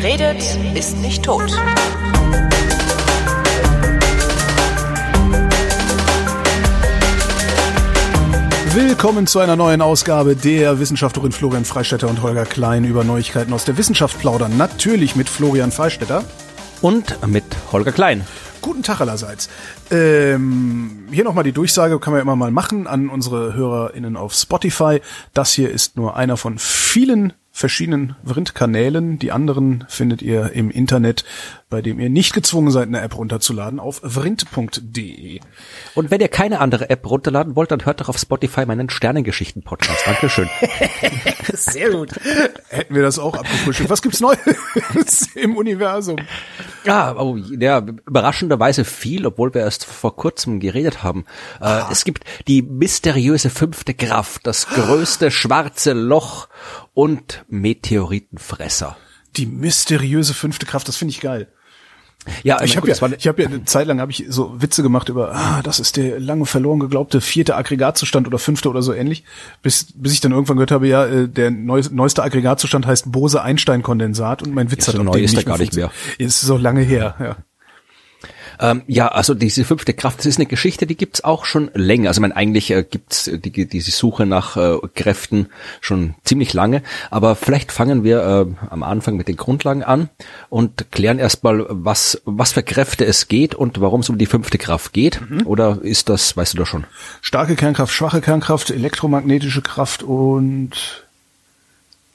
Wer redet, ist nicht tot. Willkommen zu einer neuen Ausgabe der Wissenschaftlerin Florian Freistetter und Holger Klein über Neuigkeiten aus der Wissenschaft plaudern. Natürlich mit Florian Freistetter. Und mit Holger Klein. Guten Tag allerseits. Ähm, hier nochmal die Durchsage, kann man ja immer mal machen an unsere HörerInnen auf Spotify. Das hier ist nur einer von vielen verschiedenen Vrind-Kanälen. Die anderen findet ihr im Internet, bei dem ihr nicht gezwungen seid, eine App runterzuladen, auf vrind.de. Und wenn ihr keine andere App runterladen wollt, dann hört doch auf Spotify meinen Sternengeschichten-Podcast. Dankeschön. Sehr gut. Hätten wir das auch abgefrühstückt. Was gibt's Neues im Universum? Ja, oh, ja, überraschenderweise viel, obwohl wir erst vor kurzem geredet haben. Ah. Es gibt die mysteriöse fünfte Kraft, das größte schwarze Loch und Meteoritenfresser. Die mysteriöse fünfte Kraft, das finde ich geil. Ja, ich habe ja, ich habe ja eine Zeit lang habe ich so Witze gemacht über, ah, das ist der lange verloren geglaubte vierte Aggregatzustand oder fünfte oder so ähnlich, bis bis ich dann irgendwann gehört habe, ja, äh, der neueste Aggregatzustand heißt Bose-Einstein-Kondensat und mein Witz ja, hat so neu ist nicht, gar nicht mehr. Ist so lange her, ja. Ähm, ja, also diese fünfte Kraft, das ist eine Geschichte, die gibt's auch schon länger. Also man eigentlich äh, gibt's die, diese Suche nach äh, Kräften schon ziemlich lange. Aber vielleicht fangen wir äh, am Anfang mit den Grundlagen an und klären erstmal, was was für Kräfte es geht und warum es um die fünfte Kraft geht. Mhm. Oder ist das, weißt du doch schon? Starke Kernkraft, schwache Kernkraft, elektromagnetische Kraft und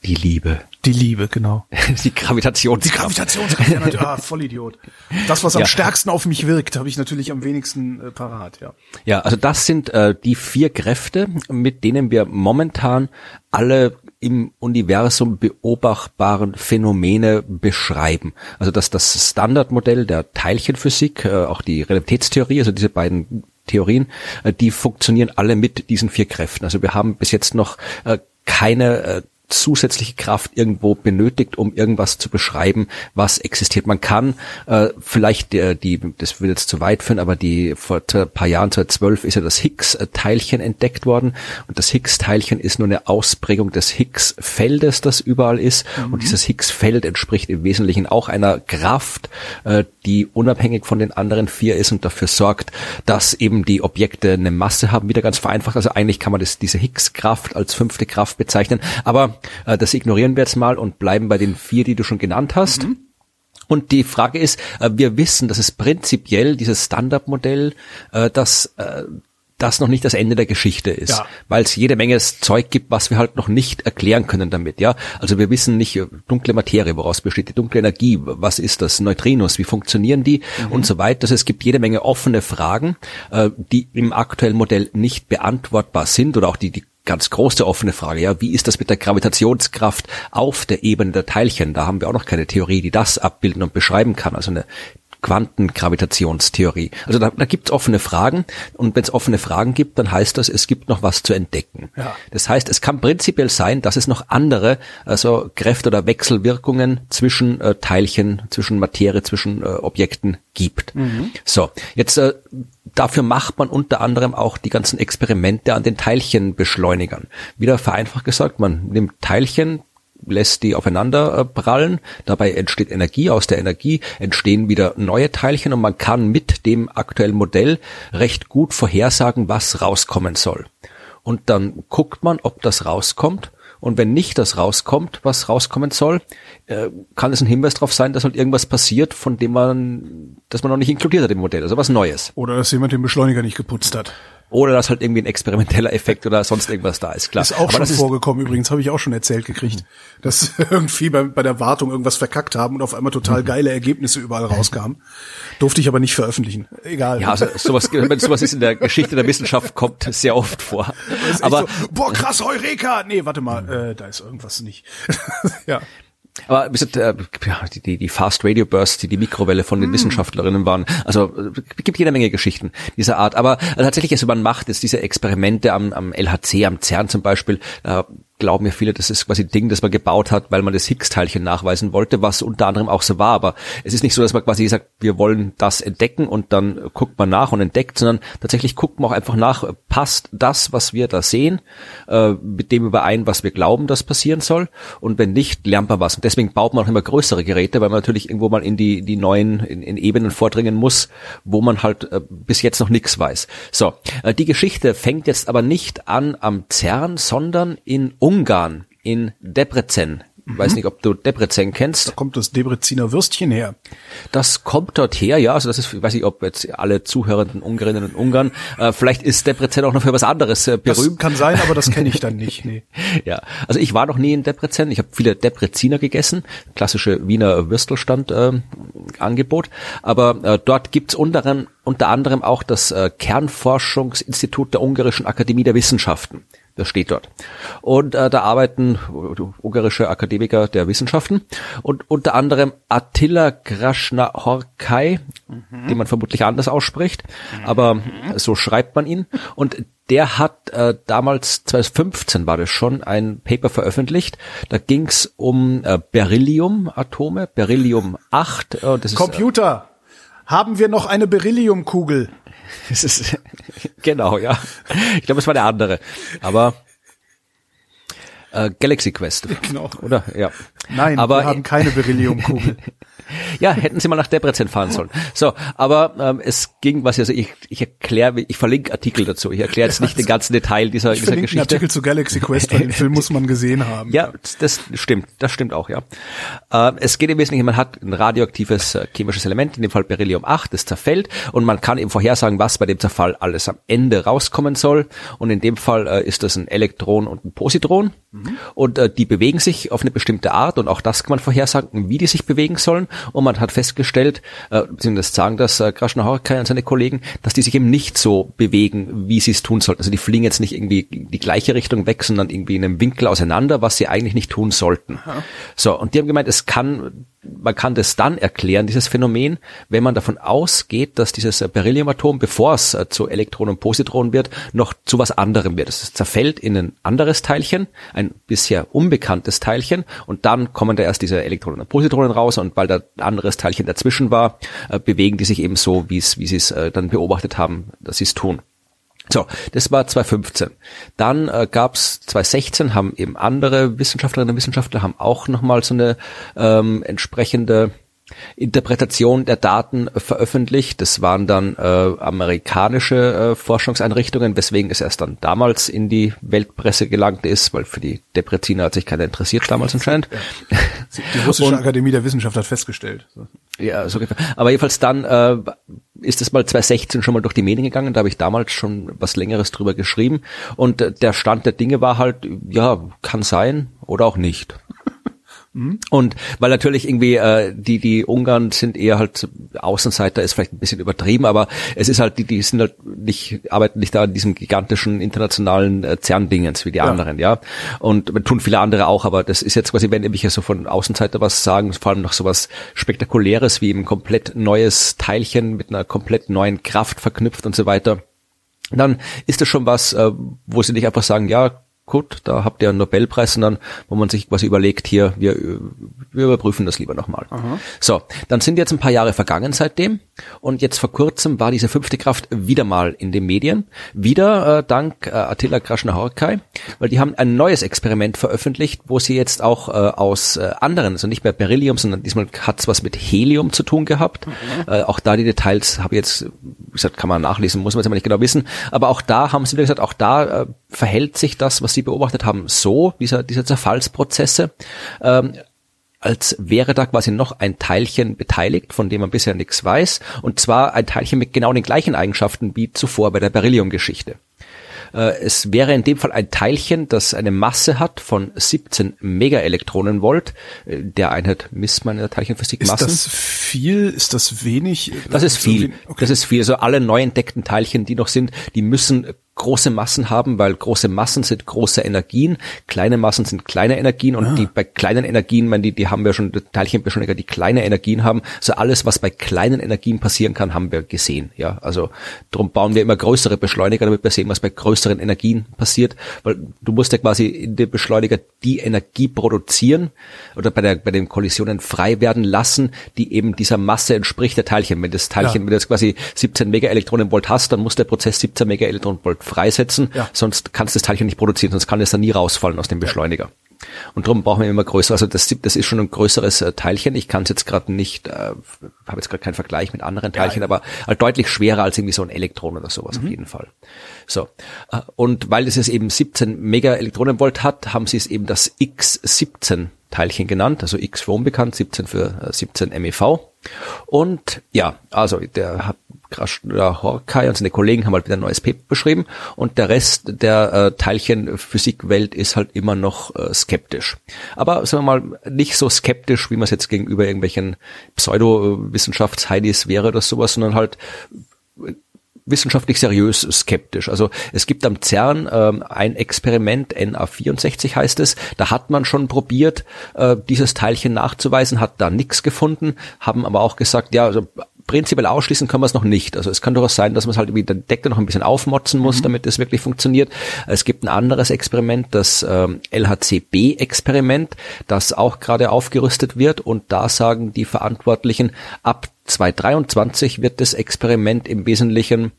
die Liebe. Die Liebe, genau. Die Gravitationskraft. Die Gravitationskraft, ah, Vollidiot. Das, was am ja. stärksten auf mich wirkt, habe ich natürlich am wenigsten äh, parat, ja. Ja, also das sind äh, die vier Kräfte, mit denen wir momentan alle im Universum beobachtbaren Phänomene beschreiben. Also dass das Standardmodell der Teilchenphysik, äh, auch die Relativitätstheorie, also diese beiden Theorien, äh, die funktionieren alle mit diesen vier Kräften. Also wir haben bis jetzt noch äh, keine äh, zusätzliche Kraft irgendwo benötigt, um irgendwas zu beschreiben, was existiert. Man kann äh, vielleicht der, die, das will jetzt zu weit führen, aber die vor ein paar Jahren, 2012, ist ja das Higgs-Teilchen entdeckt worden und das Higgs-Teilchen ist nur eine Ausprägung des Higgs-Feldes, das überall ist mhm. und dieses Higgs-Feld entspricht im Wesentlichen auch einer Kraft, äh, die unabhängig von den anderen vier ist und dafür sorgt, dass eben die Objekte eine Masse haben, wieder ganz vereinfacht. Also eigentlich kann man das, diese Higgs-Kraft als fünfte Kraft bezeichnen, aber äh, das ignorieren wir jetzt mal und bleiben bei den vier, die du schon genannt hast. Mhm. Und die Frage ist, äh, wir wissen, dass es prinzipiell dieses Standardmodell, äh, das noch nicht das Ende der Geschichte ist, ja. weil es jede Menge Zeug gibt, was wir halt noch nicht erklären können damit, ja. Also wir wissen nicht äh, dunkle Materie, woraus besteht die dunkle Energie, was ist das, Neutrinos, wie funktionieren die mhm. und so weiter. Also es gibt jede Menge offene Fragen, äh, die im aktuellen Modell nicht beantwortbar sind oder auch die, die ganz große offene Frage, ja, wie ist das mit der Gravitationskraft auf der Ebene der Teilchen? Da haben wir auch noch keine Theorie, die das abbilden und beschreiben kann. Also eine Quantengravitationstheorie. Also da, da gibt es offene Fragen und wenn es offene Fragen gibt, dann heißt das, es gibt noch was zu entdecken. Ja. Das heißt, es kann prinzipiell sein, dass es noch andere, also Kräfte oder Wechselwirkungen zwischen äh, Teilchen, zwischen Materie, zwischen äh, Objekten gibt. Mhm. So, jetzt äh, dafür macht man unter anderem auch die ganzen Experimente an den Teilchenbeschleunigern. Wieder vereinfacht gesagt, man nimmt Teilchen, lässt die aufeinander äh, prallen. Dabei entsteht Energie. Aus der Energie entstehen wieder neue Teilchen und man kann mit dem aktuellen Modell recht gut vorhersagen, was rauskommen soll. Und dann guckt man, ob das rauskommt. Und wenn nicht das rauskommt, was rauskommen soll, äh, kann es ein Hinweis darauf sein, dass halt irgendwas passiert, von dem man, das man noch nicht inkludiert hat im Modell, also was Neues. Oder dass jemand den Beschleuniger nicht geputzt hat. Oder dass halt irgendwie ein experimenteller Effekt oder sonst irgendwas da ist, klar. Ist auch Aber schon vorgekommen übrigens, habe ich auch schon erzählt gekriegt, dass irgendwie bei, bei der Wartung irgendwas verkackt haben und auf einmal total mhm. geile Ergebnisse überall rauskamen. Durfte ich aber nicht veröffentlichen. Egal. Ja, also sowas, sowas ist in der Geschichte der Wissenschaft, kommt sehr oft vor. Aber so, boah, krass, Heureka! Nee, warte mal, äh, da ist irgendwas nicht. ja. Aber äh, die, die Fast Radio Bursts, die die Mikrowelle von den mm. Wissenschaftlerinnen waren, also es gibt jede Menge Geschichten dieser Art. Aber äh, tatsächlich, also man macht jetzt diese Experimente am, am LHC, am CERN zum Beispiel, äh, glauben ja viele, das ist quasi ein Ding, das man gebaut hat, weil man das Higgs-Teilchen nachweisen wollte, was unter anderem auch so war. Aber es ist nicht so, dass man quasi sagt, wir wollen das entdecken und dann guckt man nach und entdeckt, sondern tatsächlich guckt man auch einfach nach, passt das, was wir da sehen, äh, mit dem überein, was wir glauben, dass passieren soll. Und wenn nicht, lernt man was. Und deswegen baut man auch immer größere Geräte, weil man natürlich irgendwo mal in die, die neuen, in, in Ebenen vordringen muss, wo man halt äh, bis jetzt noch nichts weiß. So, äh, die Geschichte fängt jetzt aber nicht an am CERN, sondern in Ungarn, in Debrecen Mhm. Weiß nicht, ob du Debrecen kennst. Da kommt das Debreziner Würstchen her. Das kommt dort her, ja. Also das ist, ich weiß nicht, ob jetzt alle zuhörenden Ungarinnen und Ungarn, äh, vielleicht ist Debrecen auch noch für was anderes äh, berühmt. Das kann sein, aber das kenne ich dann nicht. Nee. ja, also ich war noch nie in Debrecen. Ich habe viele Debreziner gegessen, klassische Wiener Würstelstand äh, Angebot. Aber äh, dort gibt's unter, unter anderem auch das äh, Kernforschungsinstitut der Ungarischen Akademie der Wissenschaften. Das steht dort. Und äh, da arbeiten ungarische Akademiker der Wissenschaften und unter anderem Attila Krasna-Horkai, mhm. den man vermutlich anders ausspricht, mhm. aber so schreibt man ihn. Und der hat äh, damals, 2015 war das schon, ein Paper veröffentlicht. Da ging es um äh, Beryllium-Atome, Beryllium 8. Äh, das Computer! Ist, äh, haben wir noch eine Berylliumkugel? Es ist, genau, ja. Ich glaube, es war der andere. Aber äh, Galaxy Quest. Genau. Oder? Ja. Nein, aber wir haben keine Berylliumkugel. ja, hätten sie mal nach Debrecen fahren sollen. So, aber ähm, es ging was, also ich, ich erkläre, ich verlinke Artikel dazu. Ich erkläre jetzt nicht den ganzen Detail dieser, ich dieser Geschichte. Artikel zu Galaxy Quest, weil den Film muss man gesehen haben. Ja, das stimmt, das stimmt auch, ja. Äh, es geht im Wesentlichen, man hat ein radioaktives äh, chemisches Element, in dem Fall Beryllium 8, das zerfällt und man kann eben vorhersagen, was bei dem Zerfall alles am Ende rauskommen soll. Und in dem Fall äh, ist das ein Elektron und ein Positron. Mhm. Und äh, die bewegen sich auf eine bestimmte Art und auch das kann man vorhersagen, wie die sich bewegen sollen. Und man hat festgestellt, äh, das sagen das äh, Krasnahorkai und seine Kollegen, dass die sich eben nicht so bewegen, wie sie es tun sollten. Also die fliegen jetzt nicht irgendwie die gleiche Richtung weg, sondern irgendwie in einem Winkel auseinander, was sie eigentlich nicht tun sollten. Aha. So, und die haben gemeint, es kann man kann das dann erklären, dieses Phänomen, wenn man davon ausgeht, dass dieses Berylliumatom, bevor es äh, zu Elektronen und Positronen wird, noch zu was anderem wird. Es zerfällt in ein anderes Teilchen, ein bisher unbekanntes Teilchen, und dann kommen da erst diese Elektronen und Positronen raus, und weil da ein anderes Teilchen dazwischen war, äh, bewegen die sich eben so, wie sie es äh, dann beobachtet haben, dass sie es tun. So, das war 2015. Dann äh, gab es 2016, haben eben andere Wissenschaftlerinnen und Wissenschaftler haben auch nochmal so eine ähm, entsprechende Interpretation der Daten veröffentlicht. Das waren dann äh, amerikanische äh, Forschungseinrichtungen, weswegen es erst dann damals in die Weltpresse gelangt ist, weil für die Depreziner hat sich keiner interessiert damals anscheinend. Die russische Und, Akademie der Wissenschaft hat festgestellt. Ja, so ungefähr. Aber jedenfalls dann äh, ist es mal 2016 schon mal durch die Medien gegangen. Da habe ich damals schon was Längeres drüber geschrieben. Und äh, der Stand der Dinge war halt, ja, kann sein oder auch nicht. Mhm. Und weil natürlich irgendwie äh, die die Ungarn sind eher halt Außenseiter ist vielleicht ein bisschen übertrieben, aber es ist halt die die sind halt nicht arbeiten nicht da in diesem gigantischen internationalen äh, CERN-Dingens wie die ja. anderen, ja. Und tun viele andere auch, aber das ist jetzt quasi, wenn ich ja so von Außenseiter was sagen, vor allem noch so was spektakuläres wie ein komplett neues Teilchen mit einer komplett neuen Kraft verknüpft und so weiter dann ist das schon was, äh, wo sie nicht einfach sagen, ja, gut, da habt ihr einen Nobelpreis, sondern wo man sich quasi überlegt, hier, wir, wir überprüfen das lieber nochmal. So, dann sind jetzt ein paar Jahre vergangen seitdem und jetzt vor kurzem war diese fünfte Kraft wieder mal in den Medien, wieder äh, dank äh, Attila Krasnahorkai, weil die haben ein neues Experiment veröffentlicht, wo sie jetzt auch äh, aus äh, anderen, also nicht mehr Beryllium, sondern diesmal hat's was mit Helium zu tun gehabt. Mhm. Äh, auch da die Details habe ich jetzt, wie gesagt, kann man nachlesen, muss man jetzt aber nicht genau wissen, aber auch da haben sie wieder gesagt, auch da äh, verhält sich das, was sie beobachtet haben, so, dieser, dieser Zerfallsprozesse, ähm, als wäre da quasi noch ein Teilchen beteiligt, von dem man bisher nichts weiß, und zwar ein Teilchen mit genau den gleichen Eigenschaften wie zuvor bei der Beryllium-Geschichte. Äh, es wäre in dem Fall ein Teilchen, das eine Masse hat von 17 Megaelektronenvolt. Äh, der Einheit misst man in der Teilchenphysik Massen. Ist das viel? Ist das wenig? Das ist viel. Okay. Das ist viel. Also alle neu entdeckten Teilchen, die noch sind, die müssen große Massen haben, weil große Massen sind große Energien, kleine Massen sind kleine Energien und ah. die bei kleinen Energien, man die, die haben wir schon Teilchenbeschleuniger, die kleine Energien haben. Also alles, was bei kleinen Energien passieren kann, haben wir gesehen. Ja, also darum bauen wir immer größere Beschleuniger, damit wir sehen, was bei größeren Energien passiert, weil du musst ja quasi in dem Beschleuniger die Energie produzieren oder bei der bei den Kollisionen frei werden lassen, die eben dieser Masse entspricht der Teilchen. Wenn das Teilchen, ja. wenn du jetzt quasi 17 Megaelektronenvolt hast, dann muss der Prozess 17 Megaelektronenvolt freisetzen, Ja. sonst kannst du das Teilchen nicht produzieren, sonst kann es dann nie rausfallen aus dem Beschleuniger. Und darum brauchen wir immer größer. Also das, das ist schon ein größeres äh, Teilchen. Ich kann es jetzt gerade nicht, äh, habe jetzt gerade keinen Vergleich mit anderen Teilchen, aber halt deutlich schwerer als irgendwie so ein Elektron oder sowas auf jeden Fall. So Äh, und weil es jetzt eben 17 Mega Elektronenvolt hat, haben sie es eben das X17 Teilchen genannt, also X für unbekannt, 17 für äh, 17 MeV. Und ja, also der Horkai und seine Kollegen haben halt wieder ein neues Paper beschrieben und der Rest der äh, Teilchenphysikwelt ist halt immer noch äh, skeptisch. Aber sagen wir mal, nicht so skeptisch, wie man es jetzt gegenüber irgendwelchen Pseudowissenschafts-Heidis wäre oder sowas, sondern halt wissenschaftlich seriös skeptisch. Also es gibt am CERN ähm, ein Experiment, NA64 heißt es, da hat man schon probiert, äh, dieses Teilchen nachzuweisen, hat da nichts gefunden, haben aber auch gesagt, ja, also prinzipiell ausschließen können wir es noch nicht. Also es kann durchaus sein, dass man es halt irgendwie den Deckel noch ein bisschen aufmotzen muss, damit es wirklich funktioniert. Es gibt ein anderes Experiment, das ähm, LHCb-Experiment, das auch gerade aufgerüstet wird und da sagen die Verantwortlichen, ab 2023 wird das Experiment im Wesentlichen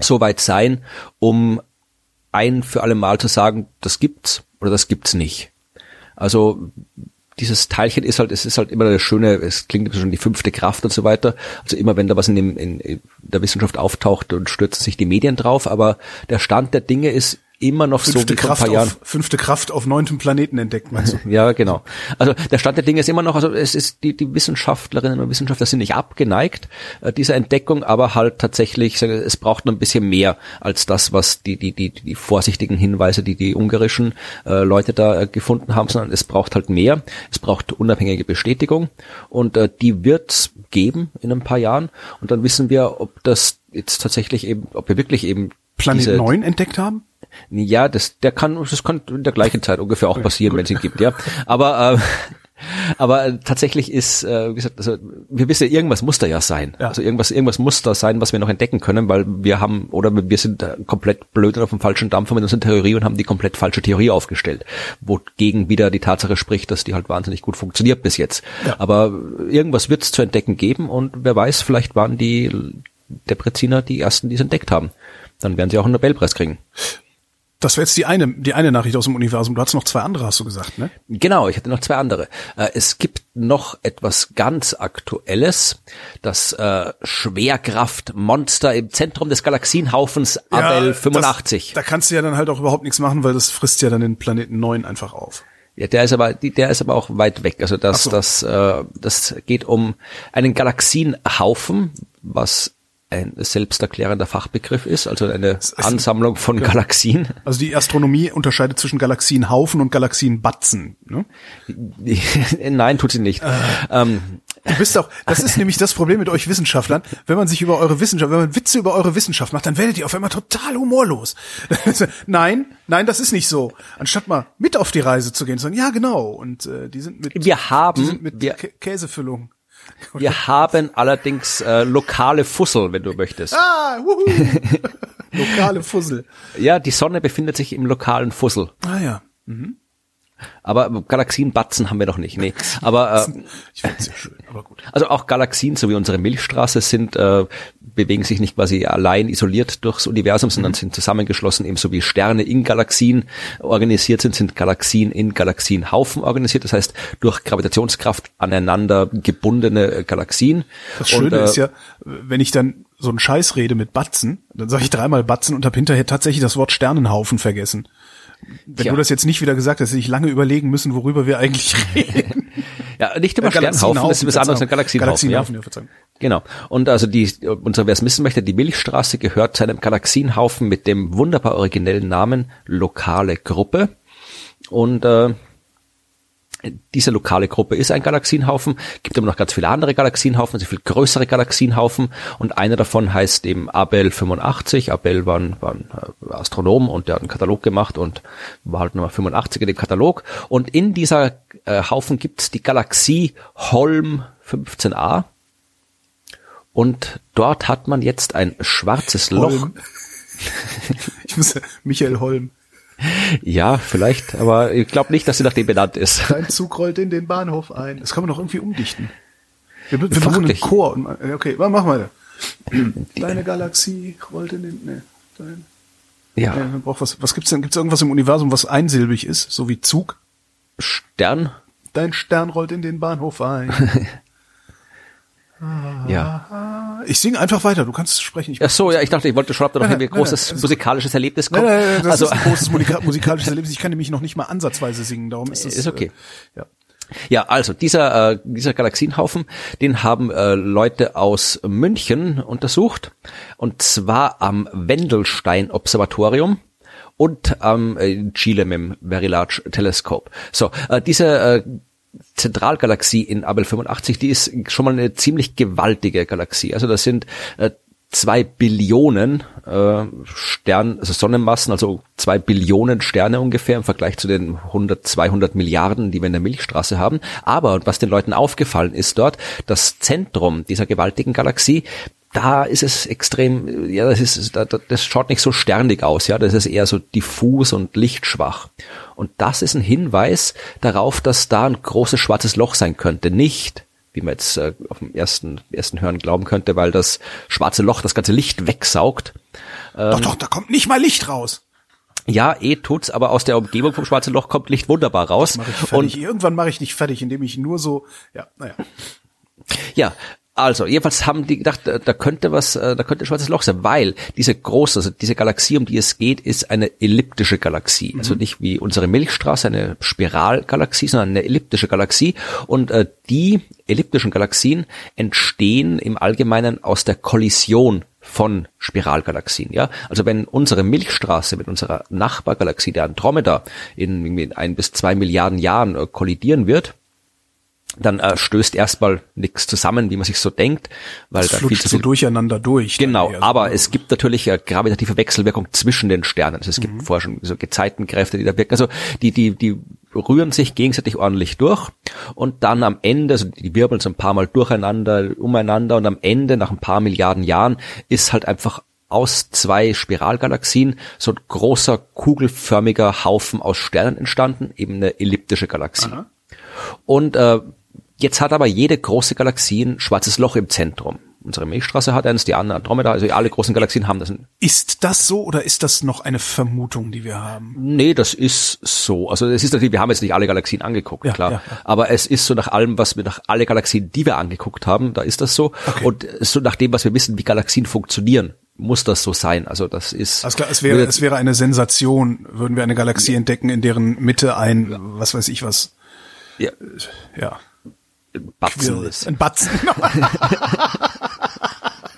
soweit sein, um ein für alle Mal zu sagen, das gibt's oder das gibt's nicht. Also dieses Teilchen ist halt, es ist halt immer eine schöne, es klingt schon die fünfte Kraft und so weiter. Also immer wenn da was in, dem, in, der Wissenschaft auftaucht und stürzen sich die Medien drauf, aber der Stand der Dinge ist immer noch so Fünfte wie vor ein Kraft, paar Jahren. auf, fünfte Kraft auf neuntem Planeten entdeckt, meinst du? Ja, genau. Also der Stand der Dinge ist immer noch, also es ist die, die Wissenschaftlerinnen und Wissenschaftler sind nicht abgeneigt äh, dieser Entdeckung, aber halt tatsächlich, es braucht noch ein bisschen mehr als das, was die die die die vorsichtigen Hinweise, die die ungarischen äh, Leute da äh, gefunden haben, sondern es braucht halt mehr. Es braucht unabhängige Bestätigung und äh, die wird's geben in ein paar Jahren und dann wissen wir, ob das jetzt tatsächlich eben, ob wir wirklich eben Planet diese, 9 entdeckt haben? Ja, das, der kann, das kann in der gleichen Zeit ungefähr auch passieren, wenn es ihn gibt, ja. Aber, äh, aber äh, tatsächlich ist, äh, wie gesagt, also wir wissen, irgendwas muss da ja sein. Ja. Also irgendwas, irgendwas muss da sein, was wir noch entdecken können, weil wir haben, oder wir sind äh, komplett blöd und auf dem falschen Dampfer mit unserer Theorie und haben die komplett falsche Theorie aufgestellt, wogegen wieder die Tatsache spricht, dass die halt wahnsinnig gut funktioniert bis jetzt. Ja. Aber irgendwas wird es zu entdecken geben und wer weiß, vielleicht waren die Depreziner die ersten, die es entdeckt haben. Dann werden sie auch einen Nobelpreis kriegen. Das wäre jetzt die eine, die eine Nachricht aus dem Universum. Du hattest noch zwei andere, hast du gesagt, ne? Genau, ich hatte noch zwei andere. Äh, Es gibt noch etwas ganz Aktuelles. Das äh, Schwerkraftmonster im Zentrum des Galaxienhaufens Abel 85. Das, da kannst du ja dann halt auch überhaupt nichts machen, weil das frisst ja dann den Planeten 9 einfach auf. Ja, der ist aber, der ist aber auch weit weg. Also das, so. das, äh, das geht um einen Galaxienhaufen, was ein selbsterklärender Fachbegriff ist, also eine Ansammlung von Galaxien. Also die Astronomie unterscheidet zwischen Galaxienhaufen und Galaxienbatzen. Ne? Nein, tut sie nicht. Ähm, Du bist auch, das ist nämlich das Problem mit euch Wissenschaftlern. Wenn man sich über eure Wissenschaft, wenn man Witze über eure Wissenschaft macht, dann werdet ihr auf einmal total humorlos. nein, nein, das ist nicht so. Anstatt mal mit auf die Reise zu gehen, sagen, ja genau, und äh, die sind mit, Wir haben- die sind mit wir- Kä Käsefüllung. Wir haben allerdings äh, lokale Fussel, wenn du möchtest. Ah, wuhu. Lokale Fussel. Ja, die Sonne befindet sich im lokalen Fussel. Ah ja. Aber Galaxienbatzen haben wir noch nicht. Nee. Aber äh, Ich finde sehr schön, aber gut. also auch Galaxien, so wie unsere Milchstraße, sind äh, bewegen sich nicht quasi allein isoliert durchs Universum, sondern sind zusammengeschlossen, ebenso wie Sterne in Galaxien organisiert sind, sind Galaxien in Galaxienhaufen organisiert. Das heißt, durch Gravitationskraft aneinander gebundene äh, Galaxien. Das Schöne Und, äh, ist ja, wenn ich dann so einen Scheiß rede mit Batzen, dann sage ich dreimal Batzen und habe hinterher tatsächlich das Wort Sternenhaufen vergessen. Wenn Tja. du das jetzt nicht wieder gesagt hast, hätte ich lange überlegen müssen, worüber wir eigentlich reden. Ja, nicht immer Äh, Sternhaufen, das ist was anderes als ein Galaxienhaufen. Galaxienhaufen, ja. ja, Verzeihung. Genau. Und also die, unser, wer es wissen möchte, die Milchstraße gehört zu einem Galaxienhaufen mit dem wunderbar originellen Namen Lokale Gruppe. Und äh, diese lokale Gruppe ist ein Galaxienhaufen, gibt aber noch ganz viele andere Galaxienhaufen, also viel größere Galaxienhaufen und einer davon heißt eben Abel 85. Abel war ein, war ein äh, Astronom und der hat einen Katalog gemacht und war halt Nummer 85 in dem Katalog. Und in dieser äh, Haufen gibt's die Galaxie Holm 15a. Und dort hat man jetzt ein schwarzes Loch. Holm. ich muss, Michael Holm. Ja, vielleicht, aber ich glaube nicht, dass sie nach dem benannt ist. Dein Zug rollt in den Bahnhof ein. Das kann man doch irgendwie umdichten. Wir, wir machen einen. Chor. Und, okay, mach mal. Deine Galaxie rollt in den, ne, dein, Ja. ja braucht was. Was gibt's denn? Gibt's irgendwas im Universum, was einsilbig ist, so wie Zug? Stern? Dein Stern rollt in den Bahnhof ein. ja. Ich singe einfach weiter, du kannst sprechen. Ich Ach so, ja, ich dachte, ich wollte schon, ob da noch ein großes nein, nein, musikalisches Erlebnis kommt. Nein, nein, nein, das also, ist ein großes Musika musikalisches Erlebnis. Ich kann nämlich noch nicht mal ansatzweise singen, darum ist es. Ist okay. Äh, ja. Ja, also dieser, äh, dieser Galaxienhaufen, den haben äh, Leute aus München untersucht und zwar am Wendelstein Observatorium und am äh, Chile mit dem Very Large Telescope. So, äh, diese äh, Zentralgalaxie in Abel 85, die ist schon mal eine ziemlich gewaltige Galaxie. Also das sind äh, zwei Billionen äh, Stern, also Sonnenmassen, also zwei Billionen Sterne ungefähr im Vergleich zu den 100, 200 Milliarden, die wir in der Milchstraße haben. Aber was den Leuten aufgefallen ist dort, das Zentrum dieser gewaltigen Galaxie, da ist es extrem, ja, das ist, das schaut nicht so sternig aus, ja, das ist eher so diffus und lichtschwach. Und das ist ein Hinweis darauf, dass da ein großes schwarzes Loch sein könnte. Nicht, wie man jetzt äh, auf dem ersten, ersten Hören glauben könnte, weil das schwarze Loch das ganze Licht wegsaugt. Ähm, doch, doch, da kommt nicht mal Licht raus. Ja, eh tut's, aber aus der Umgebung vom schwarzen Loch kommt Licht wunderbar raus. Mach. Und irgendwann mache ich dich fertig, indem ich nur so, ja, naja. Ja, also, jedenfalls haben die gedacht, da könnte was, äh, da könnte ein schwarzes Loch sein, weil diese große, also diese Galaxie, um die es geht, ist eine elliptische Galaxie. Mhm. Also nicht wie unsere Milchstraße, eine Spiralgalaxie, sondern eine elliptische Galaxie. Und äh, die elliptischen Galaxien entstehen im Allgemeinen aus der Kollision von Spiralgalaxien, ja. Also wenn unsere Milchstraße mit unserer Nachbargalaxie, der Andromeda, in, in ein bis zwei Milliarden Jahren äh, kollidieren wird, dann äh, stößt erstmal nichts zusammen, wie man sich so denkt, weil da viel zu viel so durcheinander durch. Genau, aber so. es gibt natürlich eine gravitative Wechselwirkung zwischen den Sternen. Also es gibt mhm. vorher schon so Gezeitenkräfte, die da wirken. Also die die die rühren sich gegenseitig ordentlich durch und dann am Ende, also die wirbeln so ein paar Mal durcheinander, umeinander und am Ende nach ein paar Milliarden Jahren ist halt einfach aus zwei Spiralgalaxien so ein großer kugelförmiger Haufen aus Sternen entstanden, eben eine elliptische Galaxie. Aha. Und äh, Jetzt hat aber jede große Galaxie ein schwarzes Loch im Zentrum. Unsere Milchstraße hat eins, die andere Andromeda, also alle großen Galaxien haben das. Ist das so oder ist das noch eine Vermutung, die wir haben? Nee, das ist so. Also es ist natürlich, wir haben jetzt nicht alle Galaxien angeguckt, ja, klar. Ja, ja. Aber es ist so nach allem, was wir nach alle Galaxien, die wir angeguckt haben, da ist das so. Okay. Und so nach dem, was wir wissen, wie Galaxien funktionieren, muss das so sein. Also das ist. Also klar, es wäre, es wäre eine Sensation, würden wir eine Galaxie entdecken, in deren Mitte ein, was weiß ich was. Ja. Ja. Batzen ist. Ein Batzen.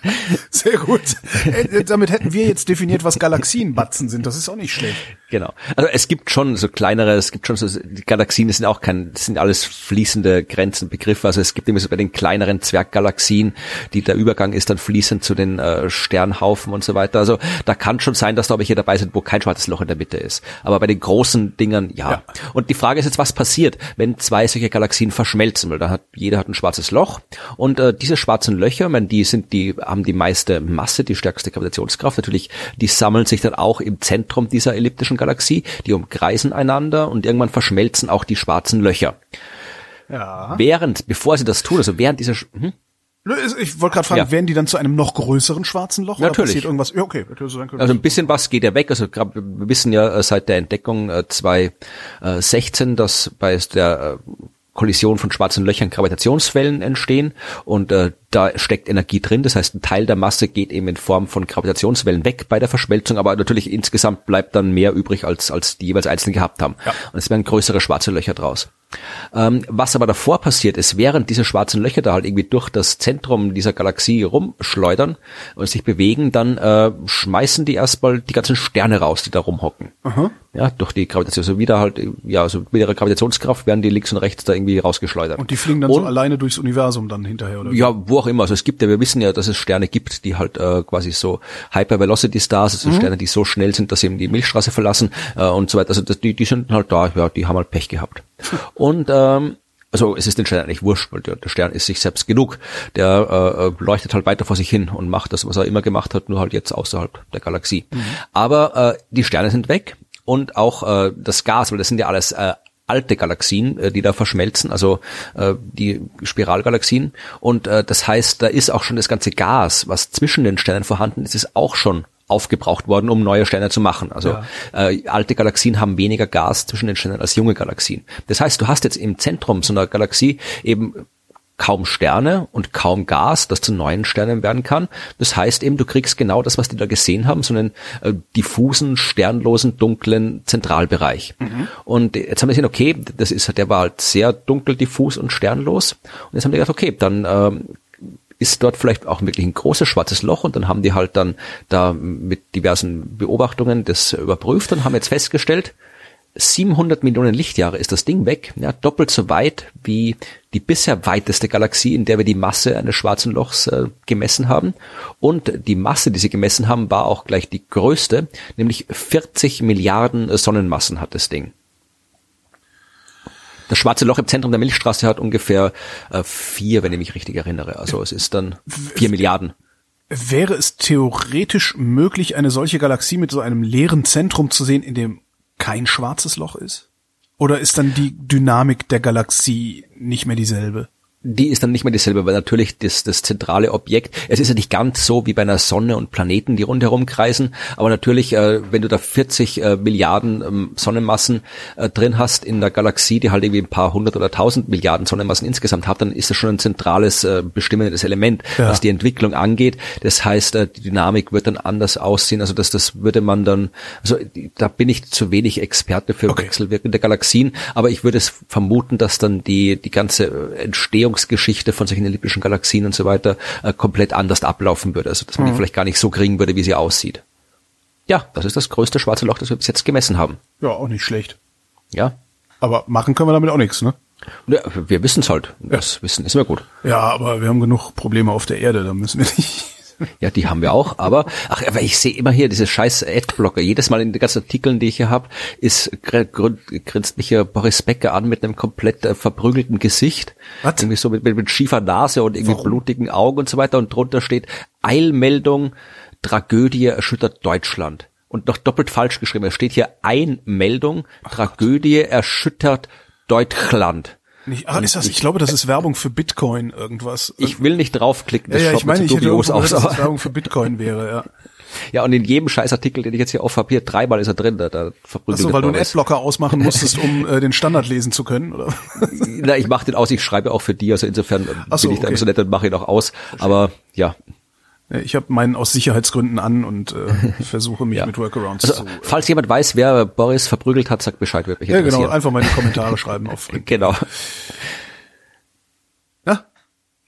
Sehr gut. Äh, damit hätten wir jetzt definiert, was Galaxienbatzen sind. Das ist auch nicht schlecht. Genau. Also es gibt schon so kleinere, es gibt schon so, die Galaxien, das sind auch kein, das sind alles fließende Grenzen, Begriffe. Also es gibt immer so bei den kleineren Zwerggalaxien, die der Übergang ist dann fließend zu den äh, Sternhaufen und so weiter. Also da kann schon sein, dass da welche dabei sind, wo kein schwarzes Loch in der Mitte ist. Aber bei den großen Dingern, ja. ja. Und die Frage ist jetzt, was passiert, wenn zwei solche Galaxien verschmelzen? Weil da hat, jeder hat ein schwarzes Loch. Und äh, diese schwarzen Löcher, man, die sind, die haben die meiste Masse, die stärkste Gravitationskraft. Natürlich, die sammeln sich dann auch im Zentrum dieser elliptischen Galaxie, die umkreisen einander und irgendwann verschmelzen auch die schwarzen Löcher. Ja. Während, bevor sie das tun, also während dieser, hm? Ich wollte gerade fragen, ja. werden die dann zu einem noch größeren schwarzen Loch? Natürlich. Oder passiert irgendwas? Ja, okay. Also ein bisschen was geht ja weg. Also wir wissen ja äh, seit der Entdeckung 2016, äh, dass bei der äh, Kollision von schwarzen Löchern Gravitationswellen entstehen und äh, da steckt Energie drin. Das heißt, ein Teil der Masse geht eben in Form von Gravitationswellen weg bei der Verschmelzung, aber natürlich insgesamt bleibt dann mehr übrig, als, als die jeweils einzeln gehabt haben. Ja. Und es werden größere schwarze Löcher draus. Ähm, was aber davor passiert ist, während diese schwarzen Löcher da halt irgendwie durch das Zentrum dieser Galaxie rumschleudern und sich bewegen, dann äh, schmeißen die erstmal die ganzen Sterne raus, die da rumhocken. Aha. Ja, durch die Gravitation. Also wieder halt, ja, also mit ihrer Gravitationskraft werden die links und rechts da irgendwie rausgeschleudert. Und die fliegen dann und, so alleine durchs Universum dann hinterher, oder? Ja, wo auch immer. Also es gibt ja, wir wissen ja, dass es Sterne gibt, die halt äh, quasi so Hypervelocity Stars, also mhm. Sterne, die so schnell sind, dass sie eben die Milchstraße verlassen äh, und so weiter. Also das, die, die sind halt da, ja, die haben halt Pech gehabt. Und ähm, also es ist den Stern eigentlich wurscht, weil der, der Stern ist sich selbst genug. Der äh, äh, leuchtet halt weiter vor sich hin und macht das, was er immer gemacht hat, nur halt jetzt außerhalb der Galaxie. Mhm. Aber äh, die Sterne sind weg und auch äh, das Gas, weil das sind ja alles äh, alte Galaxien, äh, die da verschmelzen, also äh, die Spiralgalaxien. Und äh, das heißt, da ist auch schon das ganze Gas, was zwischen den Sternen vorhanden ist, ist auch schon aufgebraucht worden, um neue Sterne zu machen. Also ja. äh, alte Galaxien haben weniger Gas zwischen den Sternen als junge Galaxien. Das heißt, du hast jetzt im Zentrum so einer Galaxie eben kaum Sterne und kaum Gas, das zu neuen Sternen werden kann. Das heißt eben, du kriegst genau das, was die da gesehen haben, so einen äh, diffusen, sternlosen, dunklen Zentralbereich. Mhm. Und jetzt haben wir gesehen, okay, das ist, der war halt sehr dunkel, diffus und sternlos. Und jetzt haben die gedacht, okay, dann ähm, ist dort vielleicht auch wirklich ein großes schwarzes Loch und dann haben die halt dann da mit diversen Beobachtungen das überprüft und haben jetzt festgestellt, 700 Millionen Lichtjahre ist das Ding weg, ja, doppelt so weit wie die bisher weiteste Galaxie, in der wir die Masse eines schwarzen Lochs äh, gemessen haben. Und die Masse, die sie gemessen haben, war auch gleich die größte, nämlich 40 Milliarden Sonnenmassen hat das Ding. Das schwarze Loch im Zentrum der Milchstraße hat ungefähr äh, vier, wenn ich mich richtig erinnere. Also es ist dann vier Milliarden. Wäre es theoretisch möglich, eine solche Galaxie mit so einem leeren Zentrum zu sehen, in dem kein schwarzes Loch ist? Oder ist dann die Dynamik der Galaxie nicht mehr dieselbe? Die ist dann nicht mehr dieselbe, weil natürlich das, das zentrale Objekt, es ist ja nicht ganz so wie bei einer Sonne und Planeten, die rundherum kreisen, aber natürlich, äh, wenn du da 40 äh, Milliarden ähm, Sonnenmassen äh, drin hast in der Galaxie, die halt irgendwie ein paar hundert oder tausend Milliarden Sonnenmassen insgesamt hat, dann ist das schon ein zentrales, äh, bestimmendes Element, ja. was die Entwicklung angeht. Das heißt, äh, die Dynamik wird dann anders aussehen, also das, das würde man dann, also da bin ich zu wenig Experte für okay. wechselwirkende Galaxien, aber ich würde es vermuten, dass dann die, die ganze äh, Entstehung Entstehungsgeschichte von solchen elliptischen Galaxien und so weiter äh, komplett anders ablaufen würde. Also dass man mhm. die vielleicht gar nicht so kriegen würde, wie sie aussieht. Ja, das ist das größte schwarze Loch, das wir bis jetzt gemessen haben. Ja, auch nicht schlecht. Ja. Aber machen können wir damit auch nichts, ne? Ja, wir wissen es halt. Das ja. Wissen ist immer gut. Ja, aber wir haben genug Probleme auf der Erde, da müssen wir nicht. Ja, die haben wir auch, aber ach, aber ich sehe immer hier diese scheiß Adblocker. Jedes Mal in den ganzen Artikeln, die ich hier habe, ist grinst mich hier Boris Becker an mit einem komplett äh, verprügelten Gesicht, Was? irgendwie so mit, mit, mit schiefer Nase und irgendwie Warum? blutigen Augen und so weiter und drunter steht Eilmeldung Tragödie erschüttert Deutschland. Und noch doppelt falsch geschrieben. Es steht hier Einmeldung, Tragödie erschüttert Deutschland. Nicht, ah, ist das, ich, glaube, das ist Werbung für Bitcoin irgendwas. Ich will nicht draufklicken, das ja, ja, ich meine, ich hätte aus, gehört, dass das Werbung für Bitcoin wäre, ja. Ja, und in jedem Scheißartikel, den ich jetzt hier auf Papier, dreimal ist er drin, da, da verprügelt Achso, weil du einen Adblocker ausmachen musstest, um äh, den Standard lesen zu können, oder? Na, ich mache den aus, ich schreibe auch für die, also insofern so, bin ich okay. da so nett und mache ihn auch aus. Aber ja, ich habe meinen aus Sicherheitsgründen an und äh, versuche mich ja. mit Workarounds also, zu. Falls jemand weiß, wer Boris verprügelt hat, sagt Bescheid, wird mich Ja, genau, einfach mal in die Kommentare schreiben auf. genau.